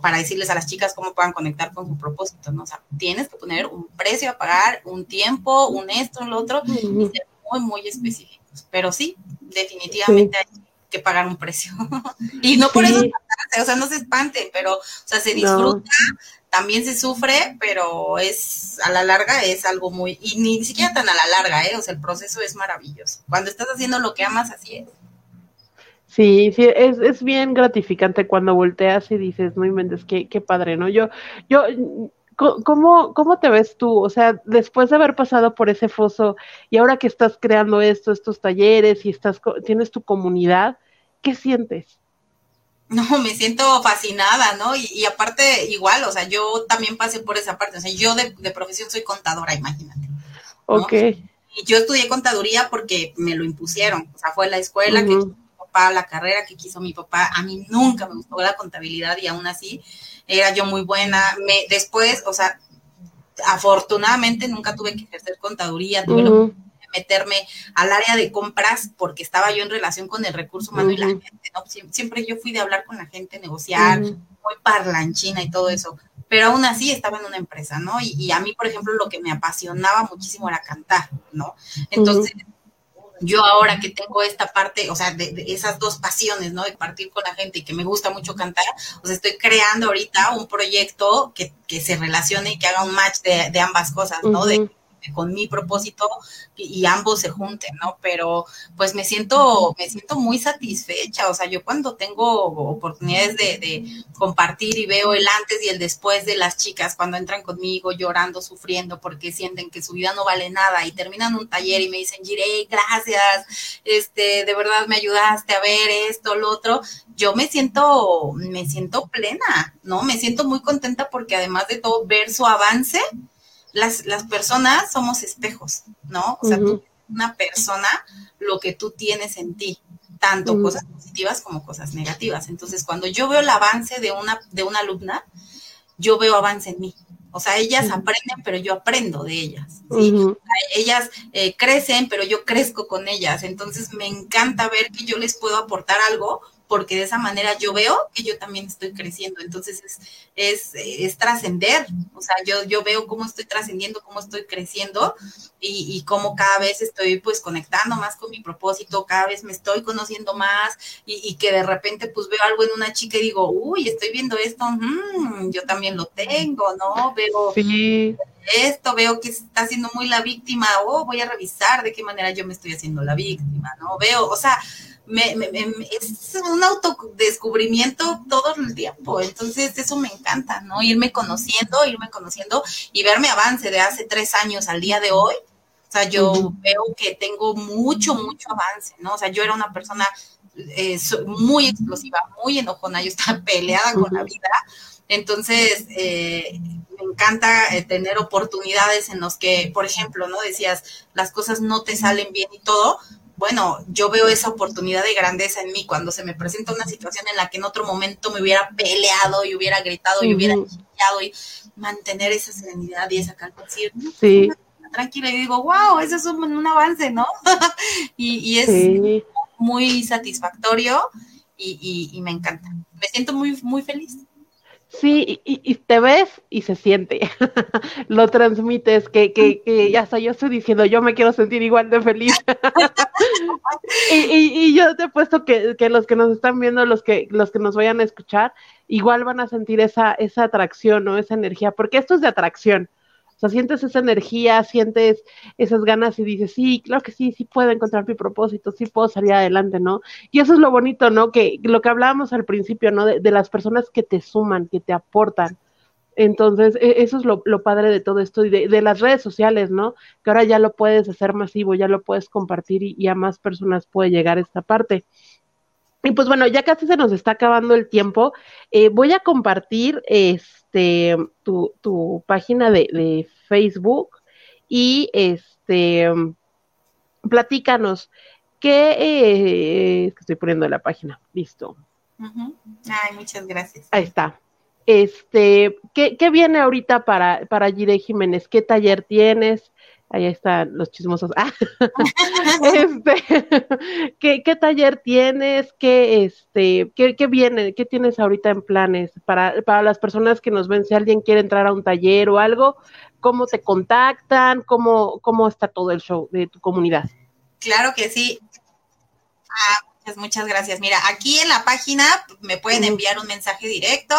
S2: para decirles a las chicas cómo puedan conectar con su propósito, ¿no? O sea, tienes que poner un precio a pagar, un tiempo, un esto, lo otro, y ser muy, muy específicos. Pero sí, definitivamente sí. hay que pagar un precio. y no por sí. eso o sea, no se espante, pero, o sea, se disfruta, no. también se sufre, pero es, a la larga es algo muy, y ni siquiera tan a la larga, ¿eh? O sea, el proceso es maravilloso. Cuando estás haciendo lo que amas, así es.
S1: Sí, sí, es, es bien gratificante cuando volteas y dices, no inventes, qué, qué padre, ¿no? Yo, yo, ¿cómo, ¿cómo te ves tú? O sea, después de haber pasado por ese foso y ahora que estás creando esto, estos talleres y estás, tienes tu comunidad, ¿qué sientes?
S2: No, me siento fascinada, ¿no? Y, y, aparte, igual, o sea, yo también pasé por esa parte, o sea, yo de, de profesión soy contadora, imagínate. ¿no?
S1: Ok.
S2: Y yo estudié contaduría porque me lo impusieron, o sea, fue la escuela uh -huh. que papá, la carrera que quiso mi papá. A mí nunca me gustó la contabilidad y aún así era yo muy buena. Me, después, o sea, afortunadamente nunca tuve que ejercer contaduría, tuve uh -huh. que meterme al área de compras porque estaba yo en relación con el recurso humano uh -huh. y la gente, ¿no? Siempre yo fui de hablar con la gente, negociar, uh -huh. muy parlanchina y todo eso. Pero aún así estaba en una empresa, ¿no? Y, y, a mí, por ejemplo, lo que me apasionaba muchísimo era cantar, ¿no? Entonces, yo ahora que tengo esta parte, o sea, de, de, esas dos pasiones, ¿no? De partir con la gente y que me gusta mucho cantar, o sea, estoy creando ahorita un proyecto que, que se relacione y que haga un match de, de ambas cosas, ¿no? Uh -huh. de, con mi propósito y, ambos se junten, ¿no? Pero pues me siento, me siento muy satisfecha, o sea, yo cuando tengo oportunidades de, compartir y veo el antes y el después de las chicas cuando entran conmigo llorando, sufriendo porque sienten que su vida no vale nada y terminan un taller y me dicen, Jirey, gracias, este, de verdad me ayudaste a ver esto, lo otro, yo me siento, me siento plena, ¿no? Me siento muy contenta porque además de todo ver su avance, las, las personas somos espejos, ¿no? O sea, uh -huh. tú, una persona, lo que tú tienes en ti, tanto uh -huh. cosas positivas como cosas negativas. Entonces, cuando yo veo el avance de una, de una alumna, yo veo avance en mí. O sea, ellas uh -huh. aprenden, pero yo aprendo de ellas. ¿sí? Uh -huh. Ellas eh, crecen, pero yo crezco con ellas. Entonces, me encanta ver que yo les puedo aportar algo porque de esa manera yo veo que yo también estoy creciendo. Entonces es, es, es trascender, o sea, yo, yo veo cómo estoy trascendiendo, cómo estoy creciendo y, y, cómo cada vez estoy pues conectando más con mi propósito, cada vez me estoy conociendo más y, y que de repente pues veo algo en una chica y digo, uy, estoy viendo esto, mmm, yo también lo tengo, ¿no? Veo
S1: sí.
S2: esto, veo que está haciendo muy la víctima, oh, voy a revisar de qué manera yo me estoy haciendo la víctima, ¿no? Veo, o sea, me, me, me, es un autodescubrimiento todo el tiempo, entonces eso me encanta, ¿no? Irme conociendo, irme conociendo y ver mi avance de hace tres años al día de hoy, o O sea, yo veo que tengo mucho, mucho avance, ¿no? O sea, yo era una persona eh, muy explosiva, muy enojona, yo estaba peleada con la vida. Entonces, eh, me encanta eh, tener oportunidades en los que, por ejemplo, ¿no? Decías, las cosas no te salen bien y todo. Bueno, yo veo esa oportunidad de grandeza en mí cuando se me presenta una situación en la que en otro momento me hubiera peleado y hubiera gritado y hubiera chillado y mantener esa serenidad y esa calma. Decir, sí tranquila y digo, wow, eso es un, avance, ¿no? y, es muy satisfactorio y, me encanta. Me siento muy, muy feliz.
S1: Sí, y, te ves y se siente, lo transmites, que, que, que ya hasta yo estoy diciendo, yo me quiero sentir igual de feliz. y, yo te he puesto que, que, los que nos están viendo, los que, los que nos vayan a escuchar, igual van a sentir esa, esa atracción, ¿no? Esa energía, porque esto es de atracción. O sea, sientes esa energía, sientes esas ganas y dices, sí, claro que sí, sí puedo encontrar mi propósito, sí puedo salir adelante, ¿no? Y eso es lo bonito, ¿no? Que lo que hablábamos al principio, ¿no? De, las personas que te suman, que te aportan. Entonces, e, eso es lo, padre de todo esto y de, las redes sociales, ¿no? Que ahora ya lo puedes hacer masivo, ya lo puedes compartir y, a más personas puede llegar esta parte. Y pues bueno, ya casi se nos está acabando el tiempo. Eh, voy a compartir, este, este, tu, tu página de, Facebook y este, platícanos, ¿qué eh, estoy poniendo en la página? Listo.
S2: Ay, muchas gracias.
S1: Ahí está. Este, ¿qué, qué viene ahorita para, para Gire Jiménez? ¿Qué taller tienes? Ahí están los chismosos. Ah, este, ¿qué, taller tienes? ¿Qué, este, qué, viene? ¿Qué tienes ahorita en planes para, para las personas que nos ven? Si alguien quiere entrar a un taller o algo, ¿cómo te contactan? ¿Cómo, cómo está todo el show de tu comunidad?
S2: Claro que sí. Ah, muchas, muchas gracias. Mira, aquí en la página me pueden enviar un mensaje directo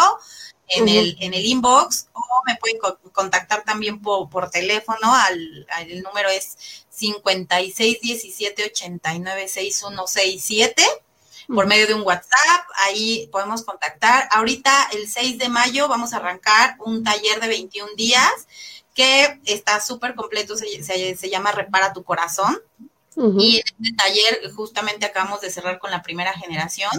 S2: en, el, en el inbox o me pueden contactar también por, por teléfono, al, el número es 5617896167 por medio de un WhatsApp, ahí podemos contactar. Ahorita, el 6 de mayo, vamos a arrancar un taller de 21 días que está súper completo, se, se, llama Repara tu Corazón. Y en este taller justamente acabamos de cerrar con la primera generación.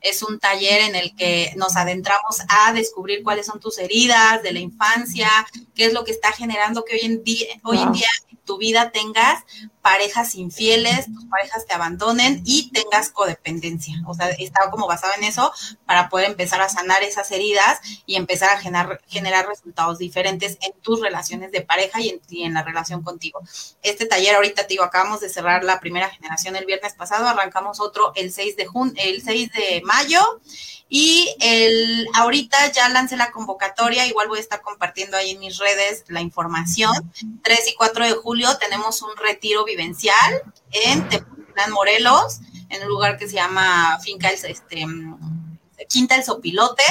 S2: Es un taller en el que nos adentramos a descubrir cuáles son tus heridas de la infancia, qué es lo que está generando que hoy en día, hoy en día en tu vida tengas parejas infieles, tus parejas te abandonen y tengas codependencia. O sea, estaba como basado en eso para poder empezar a sanar esas heridas y empezar a generar, generar resultados diferentes en tus relaciones de pareja y en, la relación contigo. Este taller ahorita te digo, acabamos de cerrar la primera generación el viernes pasado, arrancamos otro el 6 de junio, el 6 de mayo y el, ahorita ya lancé la convocatoria, igual voy a estar compartiendo ahí en mis redes la información. 3 y 4 de julio tenemos un retiro vivencial en Tepoztlán, Morelos, en un lugar que se llama Finca este, Quinta el Sopilote.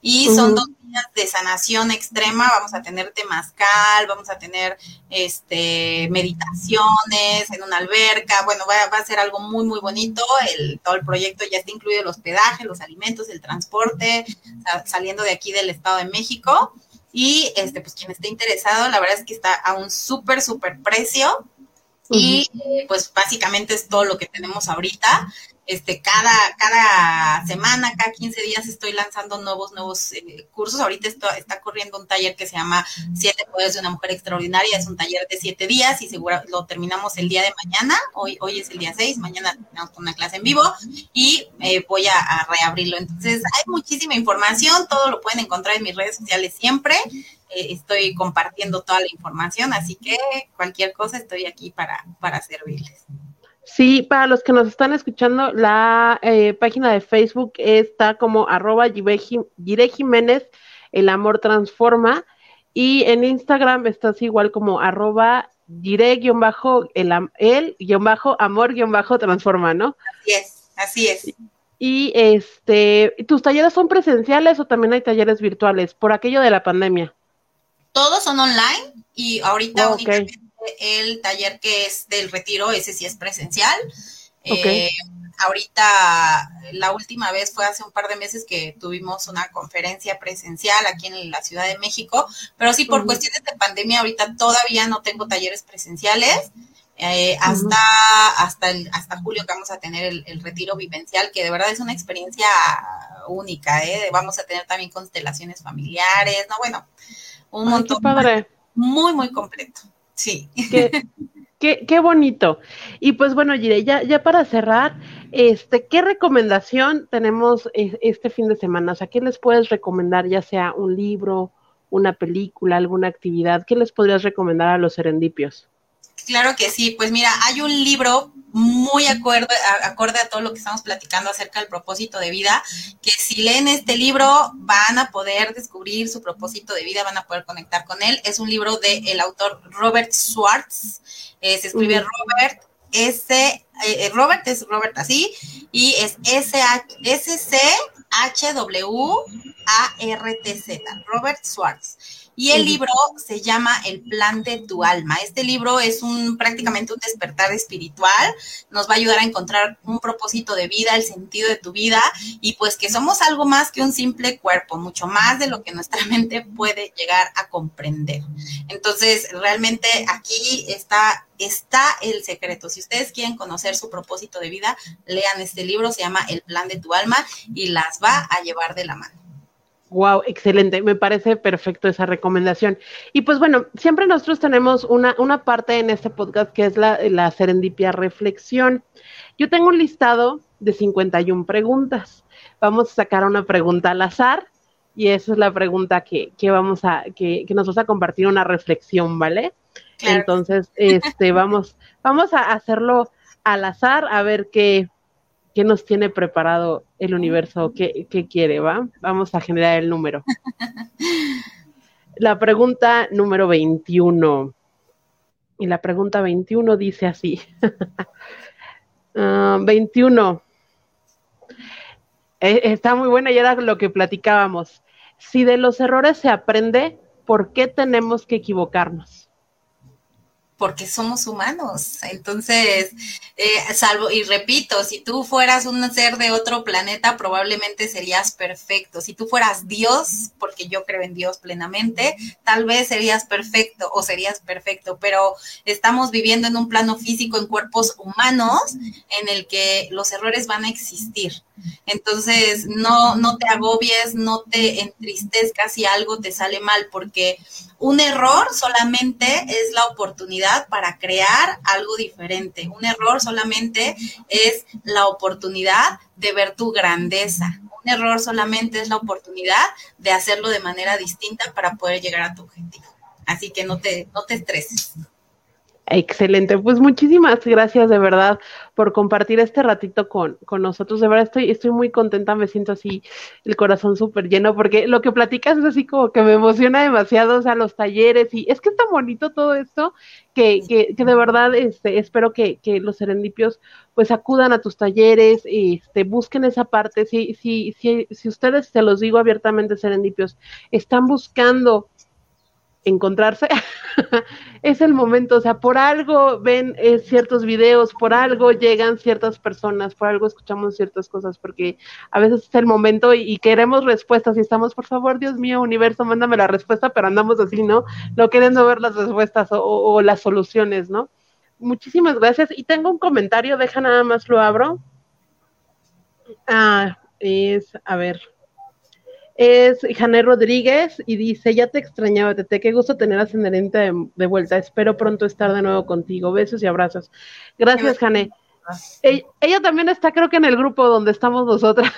S2: Y son dos días de sanación extrema, vamos a tener temazcal, vamos a tener este meditaciones en una alberca, bueno, va, va, a ser algo muy, muy bonito, el, todo el proyecto ya está incluido el hospedaje, los alimentos, el transporte, saliendo de aquí del Estado de México, y este, pues quien esté interesado, la verdad es que está a un súper, súper precio, y pues básicamente es todo lo que tenemos ahorita este, cada, cada semana, cada 15 días estoy lanzando nuevos, nuevos eh, cursos. Ahorita está corriendo un taller que se llama Siete Poderes de una Mujer Extraordinaria. Es un taller de siete días y seguro lo terminamos el día de mañana. Hoy, hoy es el día 6, mañana terminamos con una clase en vivo y eh, voy a, reabrirlo. Entonces, hay muchísima información, todo lo pueden encontrar en mis redes sociales siempre. Eh, estoy compartiendo toda la información, así que cualquier cosa estoy aquí para, para servirles.
S1: Sí, para los que nos están escuchando, la eh, página de Facebook está como arroba Gire Jiménez, el amor transforma, y en Instagram estás igual como arroba Gire-el, el, guion bajo, amor guion bajo transforma, ¿no?
S2: Así es, así es.
S1: Y este, ¿tus talleres son presenciales o también hay talleres virtuales por aquello de la pandemia?
S2: Todos son online y ahorita oh, el taller que es del retiro, ese sí es presencial. Eh, ahorita, la última vez fue hace un par de meses que tuvimos una conferencia presencial aquí en la Ciudad de México, pero sí por cuestiones de pandemia ahorita todavía no tengo talleres presenciales, eh, hasta, hasta, el, hasta julio que vamos a tener el, retiro vivencial, que de verdad es una experiencia única, ¿eh? Vamos a tener también constelaciones familiares, no, bueno, un montón.
S1: padre.
S2: Muy, muy completo, sí.
S1: Qué, qué, bonito. Y pues bueno, Gire, ya, ya para cerrar, este, ¿qué recomendación tenemos este fin de semana? O sea, ¿qué les puedes recomendar, ya sea un libro, una película, alguna actividad? ¿Qué les podrías recomendar a los serendipios?
S2: Claro que sí, pues mira, hay un libro muy acorde, acorde a todo lo que estamos platicando acerca del propósito de vida, que si leen este libro van a poder descubrir su propósito de vida, van a poder conectar con él. Es un libro del el autor Robert Schwartz, eh, se escribe Robert S, eh, eh, Robert es Robert así, y es S, S C H W A R T Z, Robert Schwartz. Y el libro se llama El plan de tu alma. Este libro es un prácticamente un despertar espiritual, nos va a ayudar a encontrar un propósito de vida, el sentido de tu vida y pues que somos algo más que un simple cuerpo, mucho más de lo que nuestra mente puede llegar a comprender. Entonces, realmente aquí está está el secreto. Si ustedes quieren conocer su propósito de vida, lean este libro, se llama El plan de tu alma y las va a llevar de la mano.
S1: Wow, excelente, me parece perfecto esa recomendación. Y pues bueno, siempre nosotros tenemos una, una parte en este podcast que es la, la serendipia reflexión. Yo tengo un listado de 51 preguntas. Vamos a sacar una pregunta al azar y esa es la pregunta que, que vamos a, que, que, nos vas a compartir una reflexión, ¿vale? Entonces, este, vamos, vamos a hacerlo al azar a ver qué, qué nos tiene preparado el universo, qué, qué quiere, ¿va? Vamos a generar el número. La pregunta número 21. Y la pregunta 21 dice así. 21. Ah, eh, está muy buena y era lo que platicábamos. Si de los errores se aprende, ¿por qué tenemos que equivocarnos?
S2: Porque somos humanos. Entonces, eh, salvo, y repito, si tú fueras un ser de otro planeta, probablemente serías perfecto. Si tú fueras Dios, porque yo creo en Dios plenamente, tal vez serías perfecto o serías perfecto, pero estamos viviendo en un plano físico, en cuerpos humanos, en el que los errores van a existir. Entonces, no, no te agobies, no te entristezcas si algo te sale mal, porque un error solamente es la oportunidad para crear algo diferente. Un error solamente es la oportunidad de ver tu grandeza. Un error solamente es la oportunidad de hacerlo de manera distinta para poder llegar a tu objetivo. Así que no te, no te estreses.
S1: Excelente, pues muchísimas gracias de verdad por compartir este ratito con, con nosotros. De verdad estoy, estoy muy contenta, me siento así el corazón súper lleno, porque lo que platicas es así como que me emociona demasiado, o sea, los talleres, y es que es tan bonito todo esto que, que, que de verdad este, espero que, que los serendipios pues acudan a tus talleres, este, busquen esa parte, si, si, si, si ustedes, se los digo abiertamente, serendipios, están buscando encontrarse, es el momento, o sea, por algo ven eh, ciertos videos, por algo llegan ciertas personas, por algo escuchamos ciertas cosas, porque a veces es el momento y, queremos respuestas y estamos, por favor, Dios mío, universo, mándame la respuesta, pero andamos así, ¿no? No queriendo ver las respuestas o, o las soluciones, ¿no? Muchísimas gracias. Y tengo un comentario, deja nada más lo abro. Ah, es, a ver, es Jané Rodríguez y dice, ya te extrañaba, Tete, qué gusto tener a Senderente de, vuelta, espero pronto estar de nuevo contigo, besos y abrazos. Gracias, Jané. Ella, también está, creo que en el grupo donde estamos nosotras.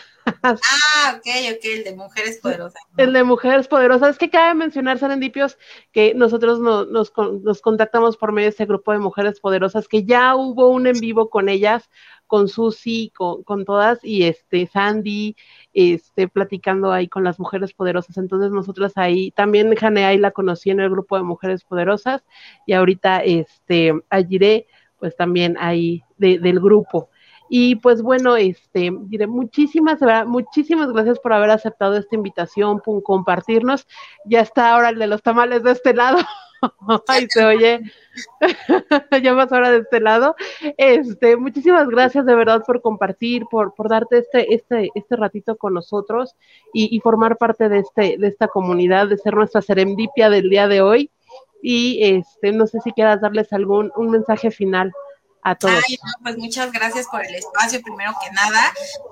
S2: Ah, ok, ok, el de Mujeres Poderosas.
S1: El de Mujeres Poderosas. Es que cabe mencionar, Serendipios, que nosotros nos, nos contactamos por medio de ese grupo de Mujeres Poderosas, que ya hubo un en vivo con ellas, con Susi, con, con todas, y este, Sandy, este, platicando ahí con las mujeres poderosas. Entonces nosotros ahí, también Jane ahí la conocí en el grupo de mujeres poderosas y ahorita este, Ayiré, pues también ahí del grupo. Y pues bueno, este, diré muchísimas, muchísimas gracias por haber aceptado esta invitación, por compartirnos. Ya está ahora el de los tamales de este lado. Ay, se oye. ya más ahora de este lado. Este, muchísimas gracias de verdad por compartir, por, por darte este, este, este ratito con nosotros y, formar parte de este, de esta comunidad, de ser nuestra serendipia del día de hoy. y este, no sé si quieras darles algún un mensaje final a todos. Ay,
S2: pues muchas gracias por el espacio, primero que nada.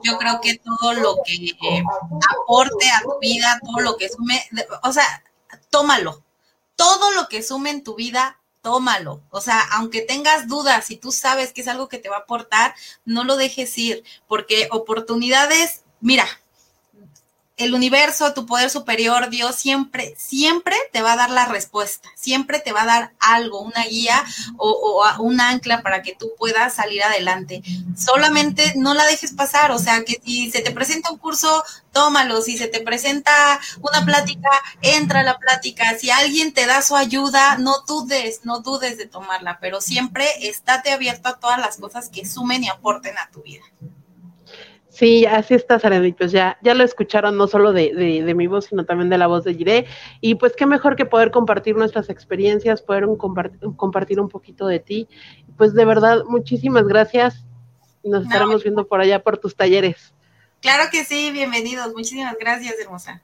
S2: Yo creo que todo lo que aporte a tu vida, todo lo que sume, o sea, tómalo. Todo lo que sume en tu vida, tómalo. O sea, aunque tengas dudas, y tú sabes que es algo que te va a aportar, no lo dejes ir, porque oportunidades, mira, el universo, tu poder superior, Dios, siempre, siempre te va a dar la respuesta, siempre te va a dar algo, una guía o, un ancla para que tú puedas salir adelante. Solamente no la dejes pasar, o sea, que si se te presenta un curso, tómalo, si se te presenta una plática, entra a la plática, si alguien te da su ayuda, no dudes, no dudes de tomarla, pero siempre estate abierto a todas las cosas que sumen y aporten a tu vida.
S1: Sí, así está, Saremi, pues ya, ya lo escucharon no solo de, de, mi voz, sino también de la voz de Jiré. Y pues qué mejor que poder compartir nuestras experiencias, poder compartir un poquito de ti. Pues de verdad, muchísimas gracias. Nos estaremos viendo por allá por tus talleres.
S2: Claro que sí, bienvenidos. Muchísimas gracias, hermosa.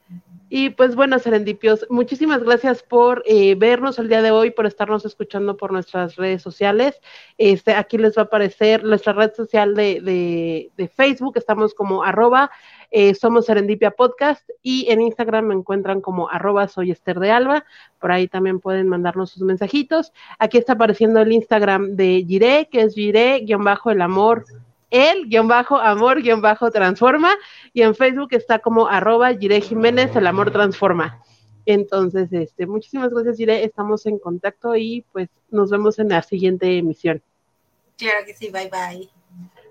S1: Y pues bueno, Serendipios, muchísimas gracias por eh, vernos el día de hoy, por estarnos escuchando por nuestras redes sociales. Este, aquí les va a aparecer nuestra red social de, de, Facebook, estamos como arroba, eh, somos Serendipia Podcast y en Instagram me encuentran como arroba soy Esther de Alba, por ahí también pueden mandarnos sus mensajitos. Aquí está apareciendo el Instagram de Gire, que es Gire-el amor el guion bajo amor guion bajo transforma y en Facebook está como arroba Gire Jiménez, el amor transforma. Entonces, este, muchísimas gracias, Gire, estamos en contacto y pues nos vemos en la siguiente emisión.
S2: Claro que sí, bye bye.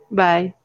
S1: Bye.